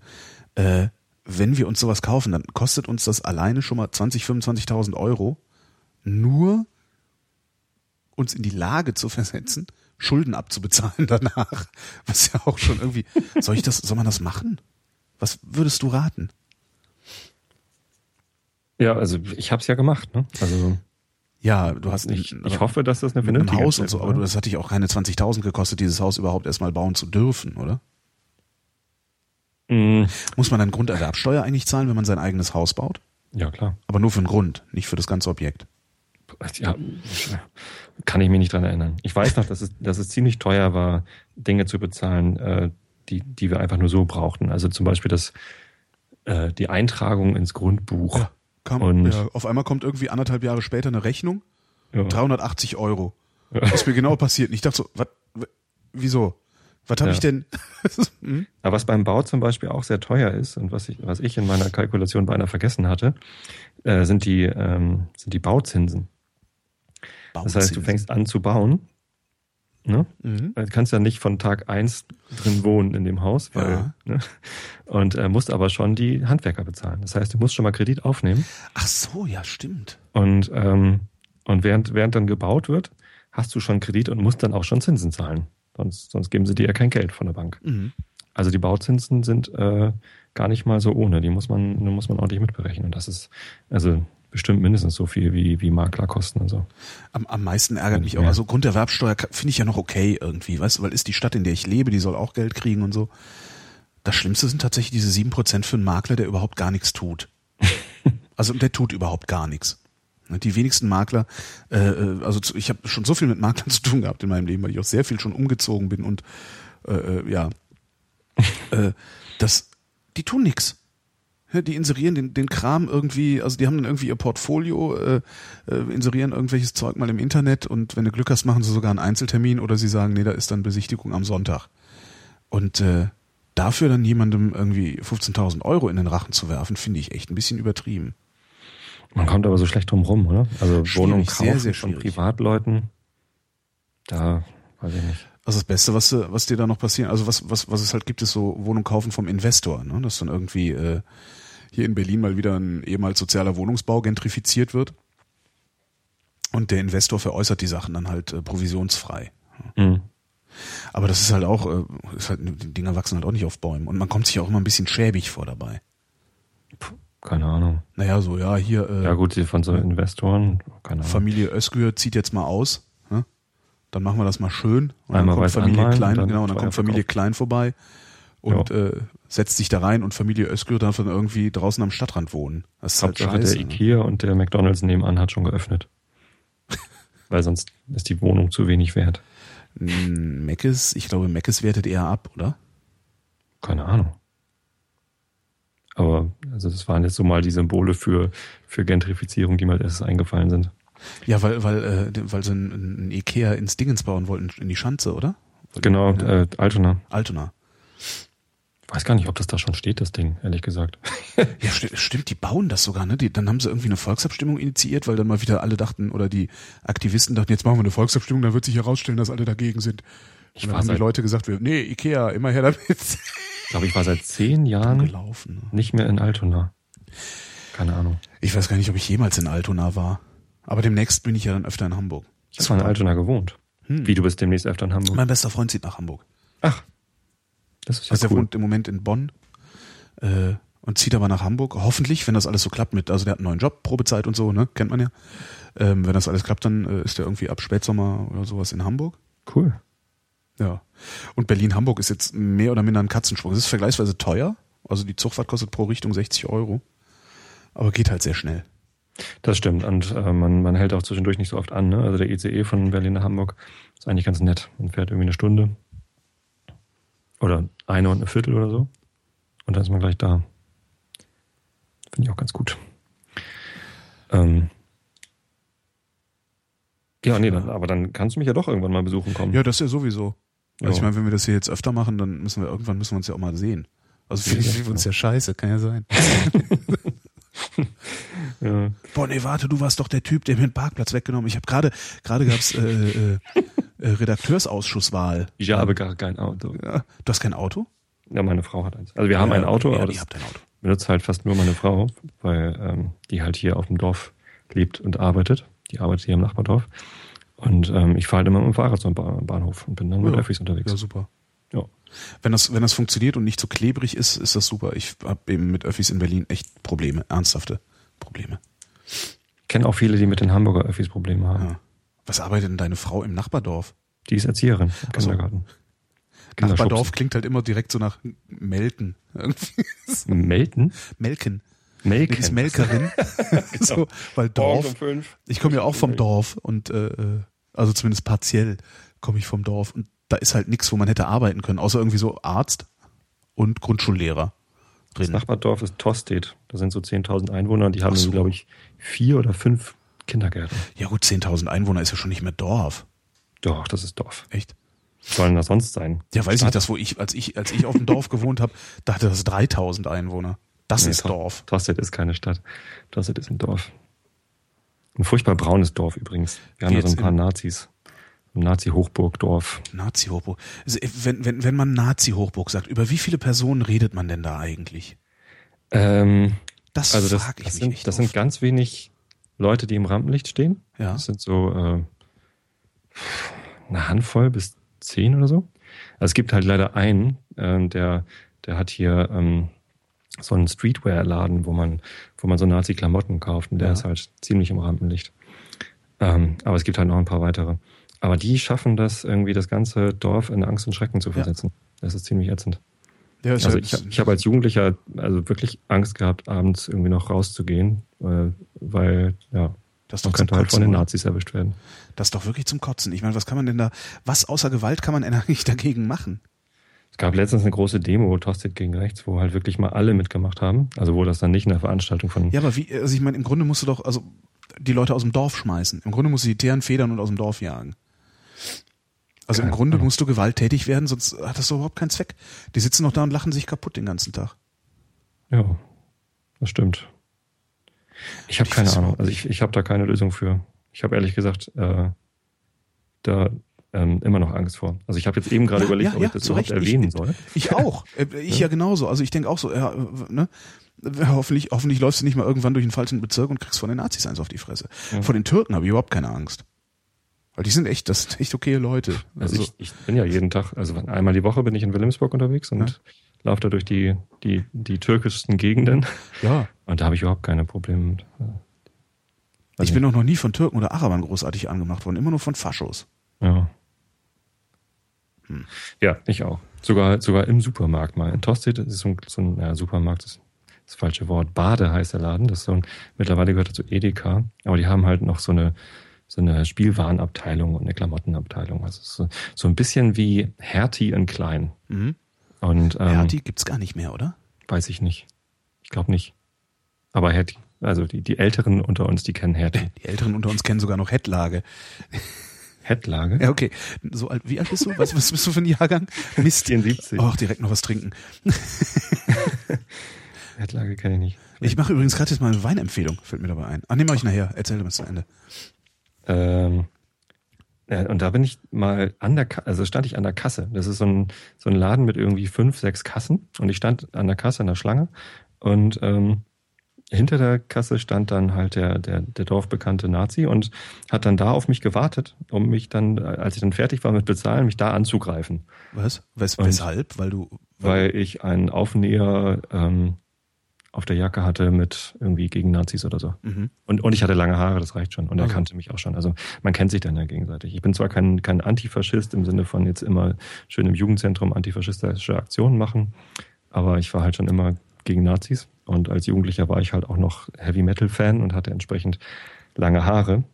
Äh, wenn wir uns sowas kaufen, dann kostet uns das alleine schon mal 20, 25.000 Euro, nur uns in die Lage zu versetzen, Schulden abzubezahlen danach. Was ja auch schon irgendwie, soll ich das, soll man das machen? Was würdest du raten? ja, also ich habe es ja gemacht. Ne? Also Ja, du hast ich, ein- ich hoffe, dass das eine vernünftige Haus und so, aber war. das hat dich auch keine 20.000 gekostet, dieses Haus überhaupt erstmal bauen zu dürfen, oder? Mm, Muss man dann Grunderwerbsteuer eigentlich zahlen, wenn man sein eigenes Haus baut? Ja, klar. Aber nur für den Grund, nicht für das ganze Objekt. Ja, kann ich mich nicht dran erinnern. Ich weiß noch, dass es, dass es ziemlich teuer war, Dinge zu bezahlen, äh, die, die wir einfach nur so brauchten. Also zum Beispiel das, äh, die Eintragung ins Grundbuch. Ja, kam, Und- ja, auf einmal kommt irgendwie anderthalb Jahre später eine Rechnung, Ja. 380 Euro. Was mir genau passiert. Und ich dachte so, was, wieso? Was habe Ja. ich denn? Hm? Aber was beim Bau zum Beispiel auch sehr teuer ist und was ich, was ich in meiner Kalkulation beinahe vergessen hatte, äh, sind, die, ähm, sind die Bauzinsen. Das heißt, du fängst an zu bauen. Ne? Mhm. Du kannst ja nicht von Tag eins drin wohnen in dem Haus, weil, Ja. ne? und äh, musst aber schon die Handwerker bezahlen. Das heißt, du musst schon mal Kredit aufnehmen Ach so, ja, stimmt. und, ähm, und während, während dann gebaut wird, hast du schon Kredit und musst dann auch schon Zinsen zahlen. Sonst, sonst geben sie dir ja kein Geld von der Bank. Mhm. Also die Bauzinsen sind äh, gar nicht mal so ohne. Die muss man, die muss man ordentlich mitberechnen. Und das ist also bestimmt mindestens so viel wie, wie Maklerkosten und so. Am, am meisten ärgert mich auch. Also Grunderwerbsteuer finde ich ja noch okay irgendwie, weißt du, weil ist die Stadt, in der ich lebe, die soll auch Geld kriegen und so. Das Schlimmste sind tatsächlich diese sieben Prozent für einen Makler, der überhaupt gar nichts tut. Also der tut überhaupt gar nichts. Ne, Die wenigsten Makler, äh, äh, also ich habe schon so viel mit Maklern zu tun gehabt in meinem Leben, weil ich auch sehr viel schon umgezogen bin und äh, äh, ja, äh, das, die tun nix. Die inserieren den, den Kram irgendwie, also die haben dann irgendwie ihr Portfolio, äh, äh, inserieren irgendwelches Zeug mal im Internet und wenn du Glück hast, machen sie sogar einen Einzeltermin oder sie sagen, nee, da ist dann Besichtigung am Sonntag. Und äh, dafür dann jemandem irgendwie 15.000 Euro in den Rachen zu werfen, finde ich echt ein bisschen übertrieben. Man kommt aber so schlecht drum rum, oder? Also Schwierig, Wohnungen sehr, kaufen sehr von. Privatleuten, da weiß ich nicht. Also das Beste, was, was dir da noch passieren, also was, was, was es halt gibt, ist so Wohnung kaufen vom Investor, ne? dass dann irgendwie äh, hier in Berlin mal wieder ein ehemals sozialer Wohnungsbau gentrifiziert wird. Und der Investor veräußert die Sachen dann halt äh, provisionsfrei. Mhm. Aber das ist halt auch, äh, ist halt, die Dinger wachsen halt auch nicht auf Bäumen. Und man kommt sich auch immer ein bisschen schäbig vor dabei. Keine Ahnung. Naja, so, ja, hier, äh, Ja gut, von so Investoren, keine Ahnung. Familie Özgür zieht jetzt mal aus. Ne? Dann machen wir das mal schön. Und Einmal dann kommt Familie anmalen Klein, und dann genau, und dann kommt Familie. Klein vorbei und Ja. äh, setzt sich da rein und Familie Özgür darf dann irgendwie draußen am Stadtrand wohnen. Das ist halt Hauptsache scheiße. der ne? Ikea und der McDonalds nebenan hat schon geöffnet. Weil sonst ist die Wohnung zu wenig wert. Mm, Meckes, ich glaube, Meckes wertet eher ab, oder? Keine Ahnung. Aber also das waren jetzt so mal die Symbole für, für Gentrifizierung, die mir als erstes eingefallen sind. Ja, weil, weil, äh, weil sie ein, ein Ikea ins Dingens bauen wollten, in die Schanze, oder? Genau, Ja. äh, Altona. Altona. Weiß gar nicht, ob das da schon steht, das Ding, ehrlich gesagt. Ja, sti stimmt, die bauen das sogar, ne? Die, dann haben sie irgendwie eine Volksabstimmung initiiert, weil dann mal wieder alle dachten, oder die Aktivisten dachten, jetzt machen wir eine Volksabstimmung, dann wird sich herausstellen, dass alle dagegen sind. Ich Und dann war haben die Leute gesagt, nee, Ikea, immer her damit. Ich glaube, ich war seit zehn Jahren gelaufen. Ne? nicht mehr in Altona. Keine Ahnung. Ich weiß gar nicht, ob ich jemals in Altona war. Aber demnächst bin ich ja dann öfter in Hamburg. Ich habe mal in Altona gewohnt. Hm. Wie, du bist demnächst öfter in Hamburg? Mein bester Freund zieht nach Hamburg. Ach, das ist ja Also er cool. wohnt im Moment in Bonn äh, und zieht aber nach Hamburg. Hoffentlich, wenn das alles so klappt mit, also der hat einen neuen Job, Probezeit und so, ne? Kennt man ja. Ähm, wenn das alles klappt, dann äh, ist er irgendwie ab Spätsommer oder sowas in Hamburg. Cool. Ja. Und Berlin-Hamburg ist jetzt mehr oder minder ein Katzensprung. Es ist vergleichsweise teuer. Also die Zugfahrt kostet pro Richtung 60 Euro. Aber geht halt sehr schnell. Das stimmt. Und äh, man, man hält auch zwischendurch nicht so oft an. Ne? Also der ICE von Berlin nach Hamburg ist eigentlich ganz nett. Man fährt irgendwie eine Stunde. Oder eine und eine Viertel oder so. Und dann ist man gleich da. Finde ich auch ganz gut. Ähm, ja, nee, dann, aber dann kannst du mich ja doch irgendwann mal besuchen kommen. Ja, das ist ja sowieso. Also ich meine, wenn wir das hier jetzt öfter machen, dann müssen wir irgendwann müssen wir uns ja auch mal sehen. Also vielleicht wir uns ja scheiße, kann ja sein. Ja. Boah, nee, warte, du warst doch der Typ, der mir den Parkplatz weggenommen. Ich habe gerade gerade gab's äh, äh, Redakteursausschusswahl. Ich habe gar kein Auto. Ja, du hast kein Auto? Ja, meine Frau hat eins. Also wir haben ja, ein Auto, ja, aber das ein Auto. benutzt halt fast nur meine Frau, weil ähm, die halt hier auf dem Dorf lebt und arbeitet. Die arbeitet hier im Nachbardorf. Und ähm, ich fahre halt immer mit dem Fahrrad zum Ba- Bahnhof und bin dann mit. Öffis unterwegs. Ja, super. Ja. Wenn das, wenn das funktioniert und nicht so klebrig ist, ist das super. Ich habe eben mit Öffis in Berlin echt Probleme, ernsthafte Probleme. Ich kenne auch viele, die mit den Hamburger Öffis Probleme haben. Was arbeitet denn deine Frau im Nachbardorf? Die ist Erzieherin im Ach so. Kindergarten. Nachbardorf klingt halt immer direkt so nach Melken. Melden? Melken. Melken. Die ist Melkerin. so, weil um Dorf. fünf. Ich komme ja auch vom Dorf und äh, äh, also zumindest partiell komme ich vom Dorf und da ist halt nichts, wo man hätte arbeiten können, außer irgendwie so Arzt und Grundschullehrer Das drin. Nachbardorf ist Tostedt. Da sind so 10.000 Einwohner und die haben, so. glaube ich, vier oder fünf Kindergärten. Ja gut, 10.000 Einwohner ist ja schon nicht mehr Dorf. Doch, das ist Dorf. Echt? Was soll denn das sonst sein? Ja, weiß ich Stadt? nicht, das wo ich als ich als ich auf dem Dorf gewohnt habe, da hatte das 3000 Einwohner. Das Nee, ist Dorf. Tostedt ist keine Stadt. Tostedt ist ein Dorf. Ein furchtbar braunes Dorf übrigens. Wir haben da so ein paar Nazis. Ein Nazi-Hochburgdorf. Nazi-Hochburg. Also, Wenn, wenn, wenn man Nazi-Hochburg sagt, über wie viele Personen redet man denn da eigentlich? Ähm, Das also frage ich das, mich sind, echt das oft. sind ganz wenig Leute, die im Rampenlicht stehen. Ja. Das sind so äh, eine Handvoll bis zehn oder so. Also es gibt halt leider einen, ähm, der, der hat hier ähm, so einen Streetwear-Laden, wo man, wo man so Nazi-Klamotten kauft und der Ja. ist halt ziemlich im Rampenlicht. Ähm, aber es gibt halt noch ein paar weitere. Aber die schaffen das, irgendwie das ganze Dorf in Angst und Schrecken zu versetzen. Das ist ziemlich ätzend. Ja, Also ich, ich habe als Jugendlicher also wirklich Angst gehabt, abends irgendwie noch rauszugehen, weil ja, das man könnte halt von den? Nazis erwischt werden. Das ist doch wirklich zum Kotzen. Ich meine, was kann man denn da, was außer Gewalt kann man denn eigentlich dagegen machen? Es gab letztens eine große Demo, Tosted gegen rechts, wo halt wirklich mal alle mitgemacht haben. Also wo das dann nicht in der Veranstaltung von Ja, aber wie, also ich meine, im Grunde musst du doch, also die Leute aus dem Dorf schmeißen. Im Grunde musst du die Teeren federn und aus dem Dorf jagen. Also im Keine Grunde Ahnung. musst du gewalttätig werden, sonst hat das überhaupt keinen Zweck. Die sitzen noch da und lachen sich kaputt den ganzen Tag. Ja, das stimmt. Ich habe keine Ahnung. Also ich, ich habe da keine Lösung für. Ich habe ehrlich gesagt äh, da ähm, immer noch Angst vor. Also ich habe jetzt eben gerade Ja, überlegt, ja, ob ja, ich das überhaupt Recht. erwähnen Ich- soll. Ich auch. Äh, Ich ja genauso. Also ich denke auch so, ja, ne? Hoffentlich, hoffentlich läufst du nicht mal irgendwann durch einen falschen Bezirk und kriegst von den Nazis eins auf die Fresse. Vor den Türken habe ich überhaupt keine Angst. Weil die sind echt, das sind echt okay Leute. Also, Also, ich, ich bin ja jeden Tag, also einmal die Woche bin ich in Wilhelmsburg unterwegs und laufe da durch die, die, die türkischsten Gegenden ja. und da habe ich überhaupt keine Probleme mit. Weiß Ich bin auch noch nie von Türken oder Arabern großartig angemacht worden, immer nur von Faschos. Ja. Hm. Ja, ich auch. Sogar, sogar im Supermarkt mal. In Tosted ist so ein, so ein ja, Supermarkt, ist das falsche Wort. Bade heißt der Laden. Das ist so ein, mittlerweile gehört er zu Edeka. Aber die haben halt noch so eine, so eine Spielwarenabteilung und eine Klamottenabteilung. Also so, so ein bisschen wie Hertie in klein. Mhm. Und ähm, Hertie gibt's gar nicht mehr, oder? weiß ich nicht. Ich glaube nicht. Aber Hertie, also die, die Älteren unter uns, die kennen Hertie. Die Älteren unter uns kennen sogar noch Hettlage. Hettlage? Ja, okay. So alt, wie alt bist du? Was, was bist du für ein Jahrgang? Mist. 74. Ach, direkt noch was trinken. Hettlage kenne ich nicht. Ich mache übrigens gerade jetzt mal eine Weinempfehlung, fällt mir dabei ein. Ach, nehme ich nachher. Erzähl dir mal zu Ende. Ähm, ja, und da bin ich mal an der, Ka also stand ich an der Kasse. Das ist so ein, so ein Laden mit irgendwie fünf, sechs Kassen. Und ich stand an der Kasse in der Schlange. Und ähm, hinter der Kasse stand dann halt der, der, der dorfbekannte Nazi und hat dann da auf mich gewartet, um mich dann, äh, als ich dann fertig war mit Bezahlen, mich da anzugreifen. Was? Wes weshalb? Weil du. Weil ich einen Aufnäher ähm, auf der Jacke hatte mit irgendwie gegen Nazis oder so. Mhm. Und, und ich hatte lange Haare, das reicht schon. Und er Also. kannte mich auch schon. Also man kennt sich dann ja gegenseitig. Ich bin zwar kein, kein Antifaschist im Sinne von jetzt immer schön im Jugendzentrum antifaschistische Aktionen machen, aber ich war halt schon immer gegen Nazis. Und als Jugendlicher war ich halt auch noch Heavy Metal Fan und hatte entsprechend lange Haare.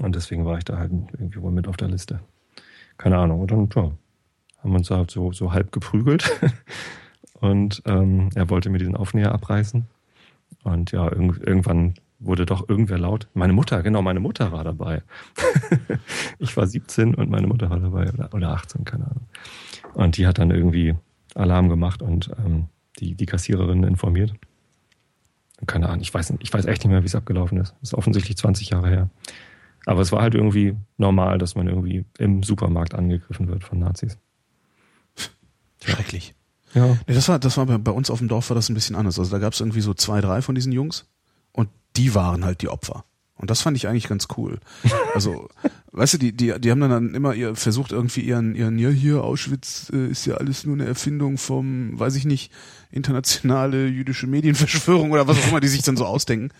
Und deswegen war ich da halt irgendwie wohl mit auf der Liste. Keine Ahnung. Und dann ja, haben wir uns halt so, so halb geprügelt. Und ähm, er wollte mir diesen Aufnäher abreißen. Und ja, irg irgendwann wurde doch irgendwer laut. Meine Mutter, genau, meine Mutter war dabei. ich war 17 und meine Mutter war dabei oder, oder 18, keine Ahnung. Und die hat dann irgendwie Alarm gemacht und ähm, die, die Kassiererin informiert. Keine Ahnung, ich weiß, ich weiß echt nicht mehr, wie es abgelaufen ist. Das ist offensichtlich 20 Jahre her. Aber es war halt irgendwie normal, dass man irgendwie im Supermarkt angegriffen wird von Nazis. Schrecklich. Ja. Nee, das war, das war bei, bei uns auf dem Dorf war das ein bisschen anders. Also da gab es irgendwie so zwei, drei von diesen Jungs und die waren halt die Opfer. Und das fand ich eigentlich ganz cool. Also, weißt du, die, die, die haben dann immer ihr versucht irgendwie ihren, ihren, ja hier, Auschwitz äh, ist ja alles nur eine Erfindung vom, weiß ich nicht, internationale jüdische Medienverschwörung oder was auch immer die sich dann so ausdenken.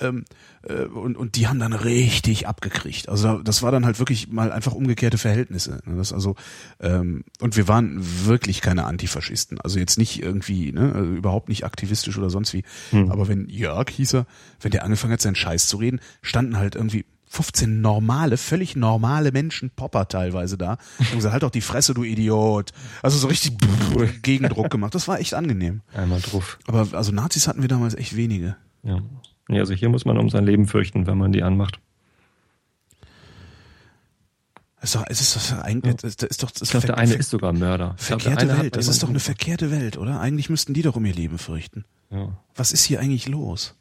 Ähm, äh, und, und die haben dann richtig abgekriegt. Also da- das war dann halt wirklich mal einfach umgekehrte Verhältnisse. ne. Das also ähm, und wir waren wirklich keine Antifaschisten. Also jetzt nicht irgendwie, ne, also überhaupt nicht aktivistisch oder sonst wie. Hm. Aber wenn Jörg hieß er, wenn der angefangen hat, seinen Scheiß zu reden, standen halt irgendwie 15 normale, völlig normale Menschen, Popper teilweise da, und gesagt, halt doch die Fresse, du Idiot. Also so richtig Gegendruck gemacht. Das war echt angenehm. Einmal drauf. Aber also Nazis hatten wir damals echt wenige. Ja. ja. Also hier muss man um sein Leben fürchten, wenn man die anmacht. Es ist doch, es ist doch eigentlich, das ist doch, das Ich glaube, der eine ist sogar Mörder. Ich glaub, verkehrte hat Welt. Das ist doch eine verkehrte Welt, oder? Eigentlich müssten die doch um ihr Leben fürchten. Ja. Was ist hier eigentlich los?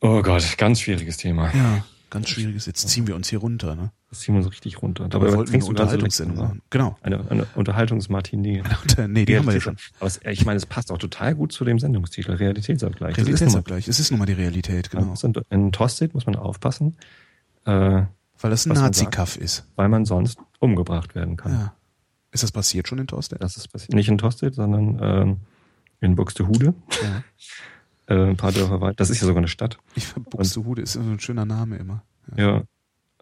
Oh Gott, ganz schwieriges Thema. Ja, ganz schwieriges. Jetzt ziehen wir uns hier runter, ne? Das ziehen wir so richtig runter. Dabei wollten wir eine trinkst du gerade so Unterhaltungssendung machen. Genau. Eine, eine Unterhaltungsmartini. Nee, die haben wir ja schon. Aber es, ich meine, es passt auch total gut zu dem Sendungstitel, Realitätsabgleich. Realitätsabgleich. Es ist nun mal die Realität, genau. Ja, in, Tosted muss man aufpassen, äh, Weil das ein Nazi-Kaff ist. weil man sonst umgebracht werden kann. Ja. Ist das passiert schon in Torstedt? Das ist passiert. Nicht in Tosted, sondern ähm, in Buxtehude, Ja. äh, ein paar Dörfer weit. Das ist ja sogar eine Stadt. Ich Buxtehude ist so ein schöner Name immer. Ja.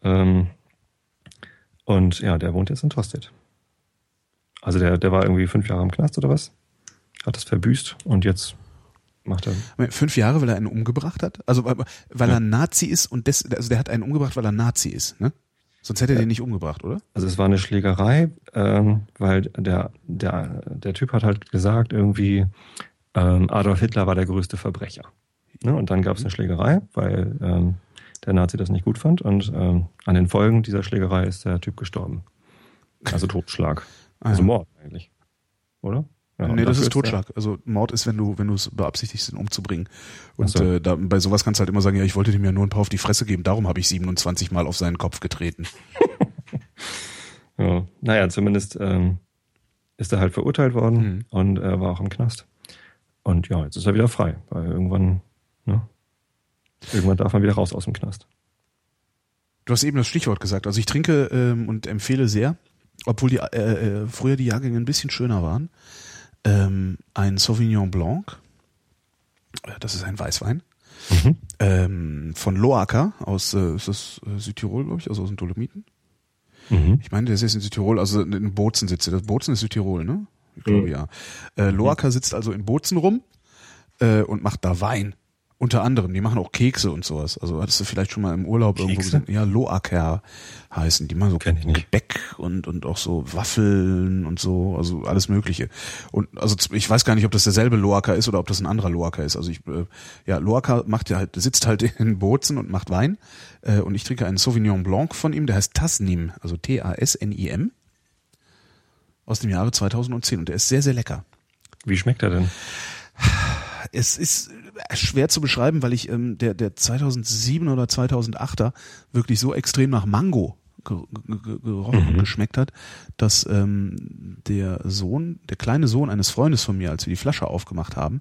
Ähm, und ja, der wohnt jetzt in Tosted. Also der, der war irgendwie fünf Jahre im Knast oder was? Hat das verbüßt und jetzt macht er. Fünf Jahre, weil er einen umgebracht hat? Also weil weil Ja. er Nazi ist und des, also der hat einen umgebracht, weil er Nazi ist, ne? Sonst hätte er Ja. den nicht umgebracht, oder? Also es war eine Schlägerei, ähm, weil der, der, der Typ hat halt gesagt, irgendwie ähm, Adolf Hitler war der größte Verbrecher. Ne? Und dann gab es eine Schlägerei, weil ähm, der Nazi das nicht gut fand. Und ähm, an den Folgen dieser Schlägerei ist der Typ gestorben. Also Totschlag. Ah, Also. Mord eigentlich. Oder? Ja, nee, das ist Totschlag. Also Mord ist, wenn du, wenn du es beabsichtigst, ihn umzubringen. Und so. äh, da, bei sowas kannst du halt immer sagen, ja, ich wollte dem ja nur ein paar auf die Fresse geben, darum habe ich 27 Mal auf seinen Kopf getreten. Ja, naja, zumindest ähm, ist er halt verurteilt worden Mhm. und er war auch im Knast. Und ja, jetzt ist er wieder frei, weil irgendwann, ne, irgendwann darf man wieder raus aus dem Knast. Du hast eben das Stichwort gesagt. Also ich trinke ähm, und empfehle sehr, obwohl die äh, äh, früher die Jahrgänge ein bisschen schöner waren, ähm, ein Sauvignon Blanc. Äh, Das ist ein Weißwein. Mhm. Ähm, von Loacker aus äh, ist das äh, Südtirol, glaube ich, also aus den Dolomiten. Mhm. Ich meine, der ist jetzt in Südtirol, also in Bozen sitzt er. Das Bozen ist Südtirol, ne? Ich glaube Mhm. ja. Äh, Loacker sitzt also in Bozen rum äh, und macht da Wein. Unter anderem, die machen auch Kekse und sowas. Also hattest du vielleicht schon mal im Urlaub irgendwo Kekse? gesehen? Ja, Loacker heißen. Die machen so. Gebäck und, und auch so Waffeln und so, also alles Mögliche. Und also ich weiß gar nicht, ob das derselbe Loacker ist oder ob das ein anderer Loacker ist. Also ich, äh, ja, Loacker macht ja halt, sitzt halt in Bozen und macht Wein. Äh, und ich trinke einen Sauvignon Blanc von ihm, der heißt Tasnim, also T-A-S-N-I-M. Aus dem Jahre 2010 und der ist sehr, sehr lecker. Wie schmeckt er denn? Es ist schwer zu beschreiben, weil ich ähm, der, der 2007 oder 2008er wirklich so extrem nach Mango ge ge ge gerochen und geschmeckt hat, dass ähm, der Sohn, der kleine Sohn eines Freundes von mir, als wir die Flasche aufgemacht haben,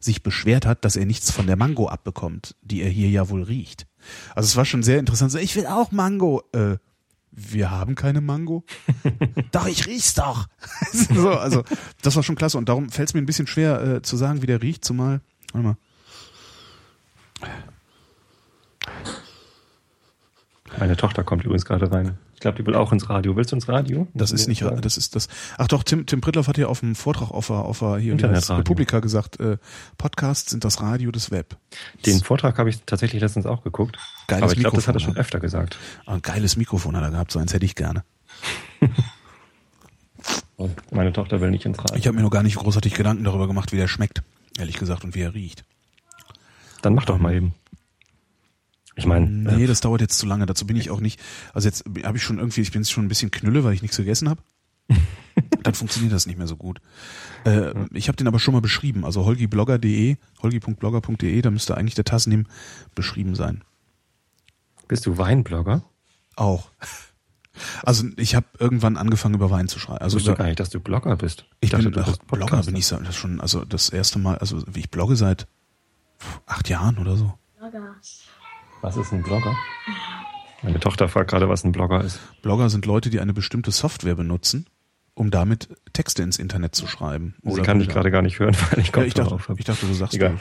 sich beschwert hat, dass er nichts von der Mango abbekommt, die er hier ja wohl riecht. Also es war schon sehr interessant. So, ich will auch Mango. Äh, wir haben keine Mango. doch, ich riech's doch. so, also das war schon klasse und darum fällt es mir ein bisschen schwer äh, zu sagen, wie der riecht, zumal. Warte mal. Meine Tochter kommt übrigens gerade rein. Ich glaube, die will auch ins Radio. Willst du ins Radio? Das ist nicht, das ist das. Ach doch, Tim, Tim Prittloff hat ja auf dem Vortrag auf der, auf der hier es, Internetradio. Republika gesagt, äh, Podcasts sind das Radio des Web. Den Vortrag habe ich tatsächlich letztens auch geguckt. Geiles Aber ich glaube, das hat er schon öfter gesagt. Ein geiles Mikrofon hat er gehabt, so eins hätte ich gerne. Meine Tochter will nicht ins Radio. Ich habe mir noch gar nicht großartig Gedanken darüber gemacht, wie der schmeckt, ehrlich gesagt, und wie er riecht. Dann mach doch mal eben. Ich meine, Nee, äh, das dauert jetzt zu lange. Dazu bin ich auch nicht. Also jetzt habe ich schon irgendwie, ich bin jetzt schon ein bisschen knülle, weil ich nichts gegessen habe. Dann funktioniert das nicht mehr so gut. Äh, ich habe den aber schon mal beschrieben. Also holgiblogger.de, holgi.blogger.de, da müsste eigentlich der Tasnim beschrieben sein. bist du Weinblogger? Auch. Also ich habe irgendwann angefangen über Wein zu schreiben. Also Also wusste gar nicht, dass du Blogger bist. ich dachte, bin du ach, bist Blogger bin ich schon, also das erste Mal, also ich blogge seit acht Jahren oder so. Was ist ein Blogger? Meine Tochter fragt gerade, was ein Blogger ist. Blogger sind Leute, die eine bestimmte Software benutzen, um damit Texte ins Internet zu schreiben. Sie kann dich gerade gar nicht hören, weil ich Ja, Kopfhörer ich dachte, auf habe. ich dachte, du sagst Egal.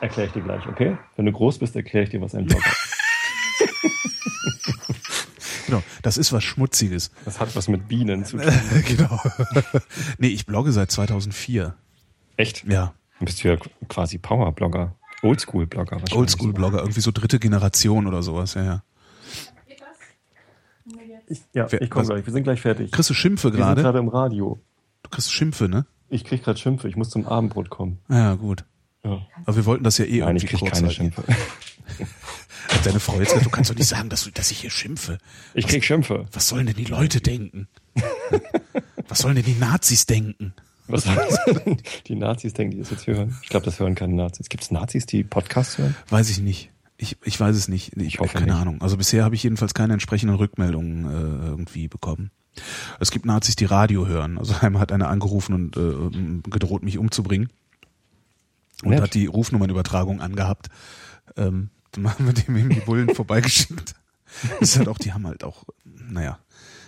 Erkläre ich dir gleich, okay? Wenn du groß bist, erkläre ich dir, was ein Blogger ist. Genau, das ist was Schmutziges. Das hat was mit Bienen zu tun. genau. nee, ich blogge seit 2004. Echt? Ja, Dann bist du ja quasi Power-Blogger. Oldschool-Blogger wahrscheinlich. Oldschool-Blogger, irgendwie so dritte Generation oder sowas, ja, ja. Ich, ja, Wer- ich komme was- gleich. Wir sind gleich fertig. Kriegst du Schimpfe Wir sind gerade? gerade im Radio. Du kriegst Schimpfe, ne? Ich krieg gerade Schimpfe. Ich muss zum Abendbrot kommen. Ja, gut. Ja. Aber wir wollten das ja eh Nein, ich irgendwie krieg kurz keine. Schimpfe. Hat deine Frau jetzt gesagt, du kannst doch nicht sagen, dass, du, dass ich hier schimpfe. Ich krieg Schimpfe. Was sollen denn die Leute denken? Was sollen denn die Nazis denken? Was die Nazis denken, die das jetzt hören? Ich glaube, das hören keine Nazis. Gibt es Nazis, die Podcasts hören? Weiß ich nicht. Ich, ich weiß es nicht. Ich, Ich hoffe keine nicht. Ahnung. Also bisher habe ich jedenfalls keine entsprechenden Rückmeldungen äh, irgendwie bekommen. Es gibt Nazis, die Radio hören. Also einmal hat einer angerufen und äh, gedroht, mich umzubringen. Und Nett. hat die Rufnummernübertragung angehabt. Ähm, dann haben wir dem eben die Bullen vorbeigeschickt. Das ist halt auch, die haben halt auch, naja,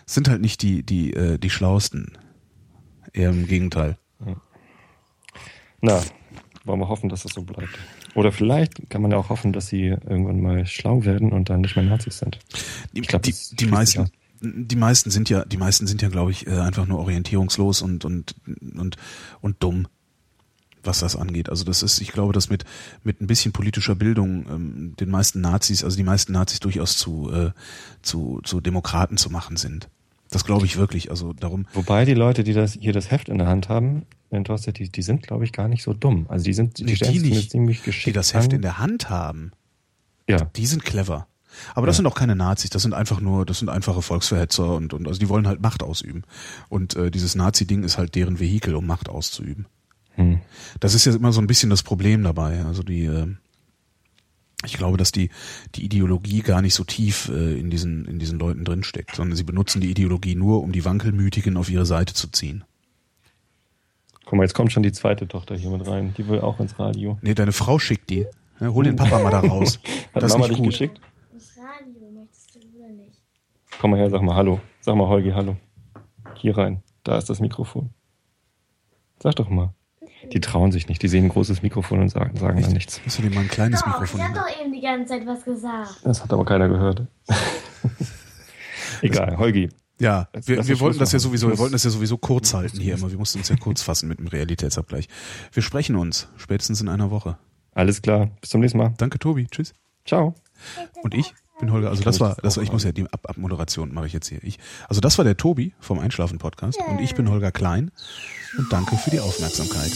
sind halt nicht die, die, äh, die schlausten. Eher im Gegenteil. Na, wollen wir hoffen, dass das so bleibt. Oder vielleicht kann man ja auch hoffen, dass sie irgendwann mal schlau werden und dann nicht mehr Nazis sind. Die, Ich glaub, die, die meisten, die meisten sind ja, die meisten sind ja, glaube ich, äh, einfach nur orientierungslos und und und und dumm, was das angeht. Also das ist, ich glaube, dass mit mit ein bisschen politischer Bildung ähm, den meisten Nazis, also die meisten Nazis durchaus zu äh, zu zu Demokraten zu machen sind. Das glaube ich wirklich. Also darum. Wobei die Leute, die das hier das Heft in der Hand haben, in Dorset, die, die sind, glaube ich, gar nicht so dumm. Also die sind, die, Nee, die nicht, ziemlich geschickt die das Heft an. in der Hand haben, Ja, die sind clever. Aber das Ja. sind auch keine Nazis, das sind einfach nur, das sind einfache Volksverhetzer und, und also die wollen halt Macht ausüben. Und äh, dieses Nazi-Ding ist halt deren Vehikel, um Macht auszuüben. hm. Das ist ja immer so ein bisschen das Problem dabei. Also die, äh, Ich glaube, dass die, die Ideologie gar nicht so tief äh, in, diesen, in diesen Leuten drinsteckt, sondern sie benutzen die Ideologie nur, um die Wankelmütigen auf ihre Seite zu ziehen. Guck mal, jetzt kommt schon die zweite Tochter hier mit rein. Die will auch ins Radio. Nee, deine Frau schickt die. Ja, hol den Papa mal da raus. Hat das ist Mama nicht dich gut. geschickt? Das Radio möchtest du oder nicht? Komm mal her, sag mal Hallo. Sag mal Holgi Hallo. Hier rein. Da ist das Mikrofon. Sag doch mal. Die trauen sich nicht. Die sehen ein großes Mikrofon und sagen, sagen dann nichts. Musst du dir mal ein kleines Doch, Mikrofon ich hab nehmen? doch eben die ganze Zeit was gesagt. Das hat aber keiner gehört. Egal, Holgi. Ja, wir, wir wollten das ja sowieso, wir wollten das ja sowieso kurz halten hier immer. Wir mussten uns ja kurz fassen mit dem Realitätsabgleich. Wir sprechen uns spätestens in einer Woche. Alles klar. Bis zum nächsten Mal. Danke, Tobi. Tschüss. Ciao. Und ich bin Holger. Also das war, das war, ich muss ja die Ab Abmoderation mache ich jetzt hier. Ich, also das war der Tobi vom Einschlafen Podcast und ich bin Holger Klein und danke für die Aufmerksamkeit.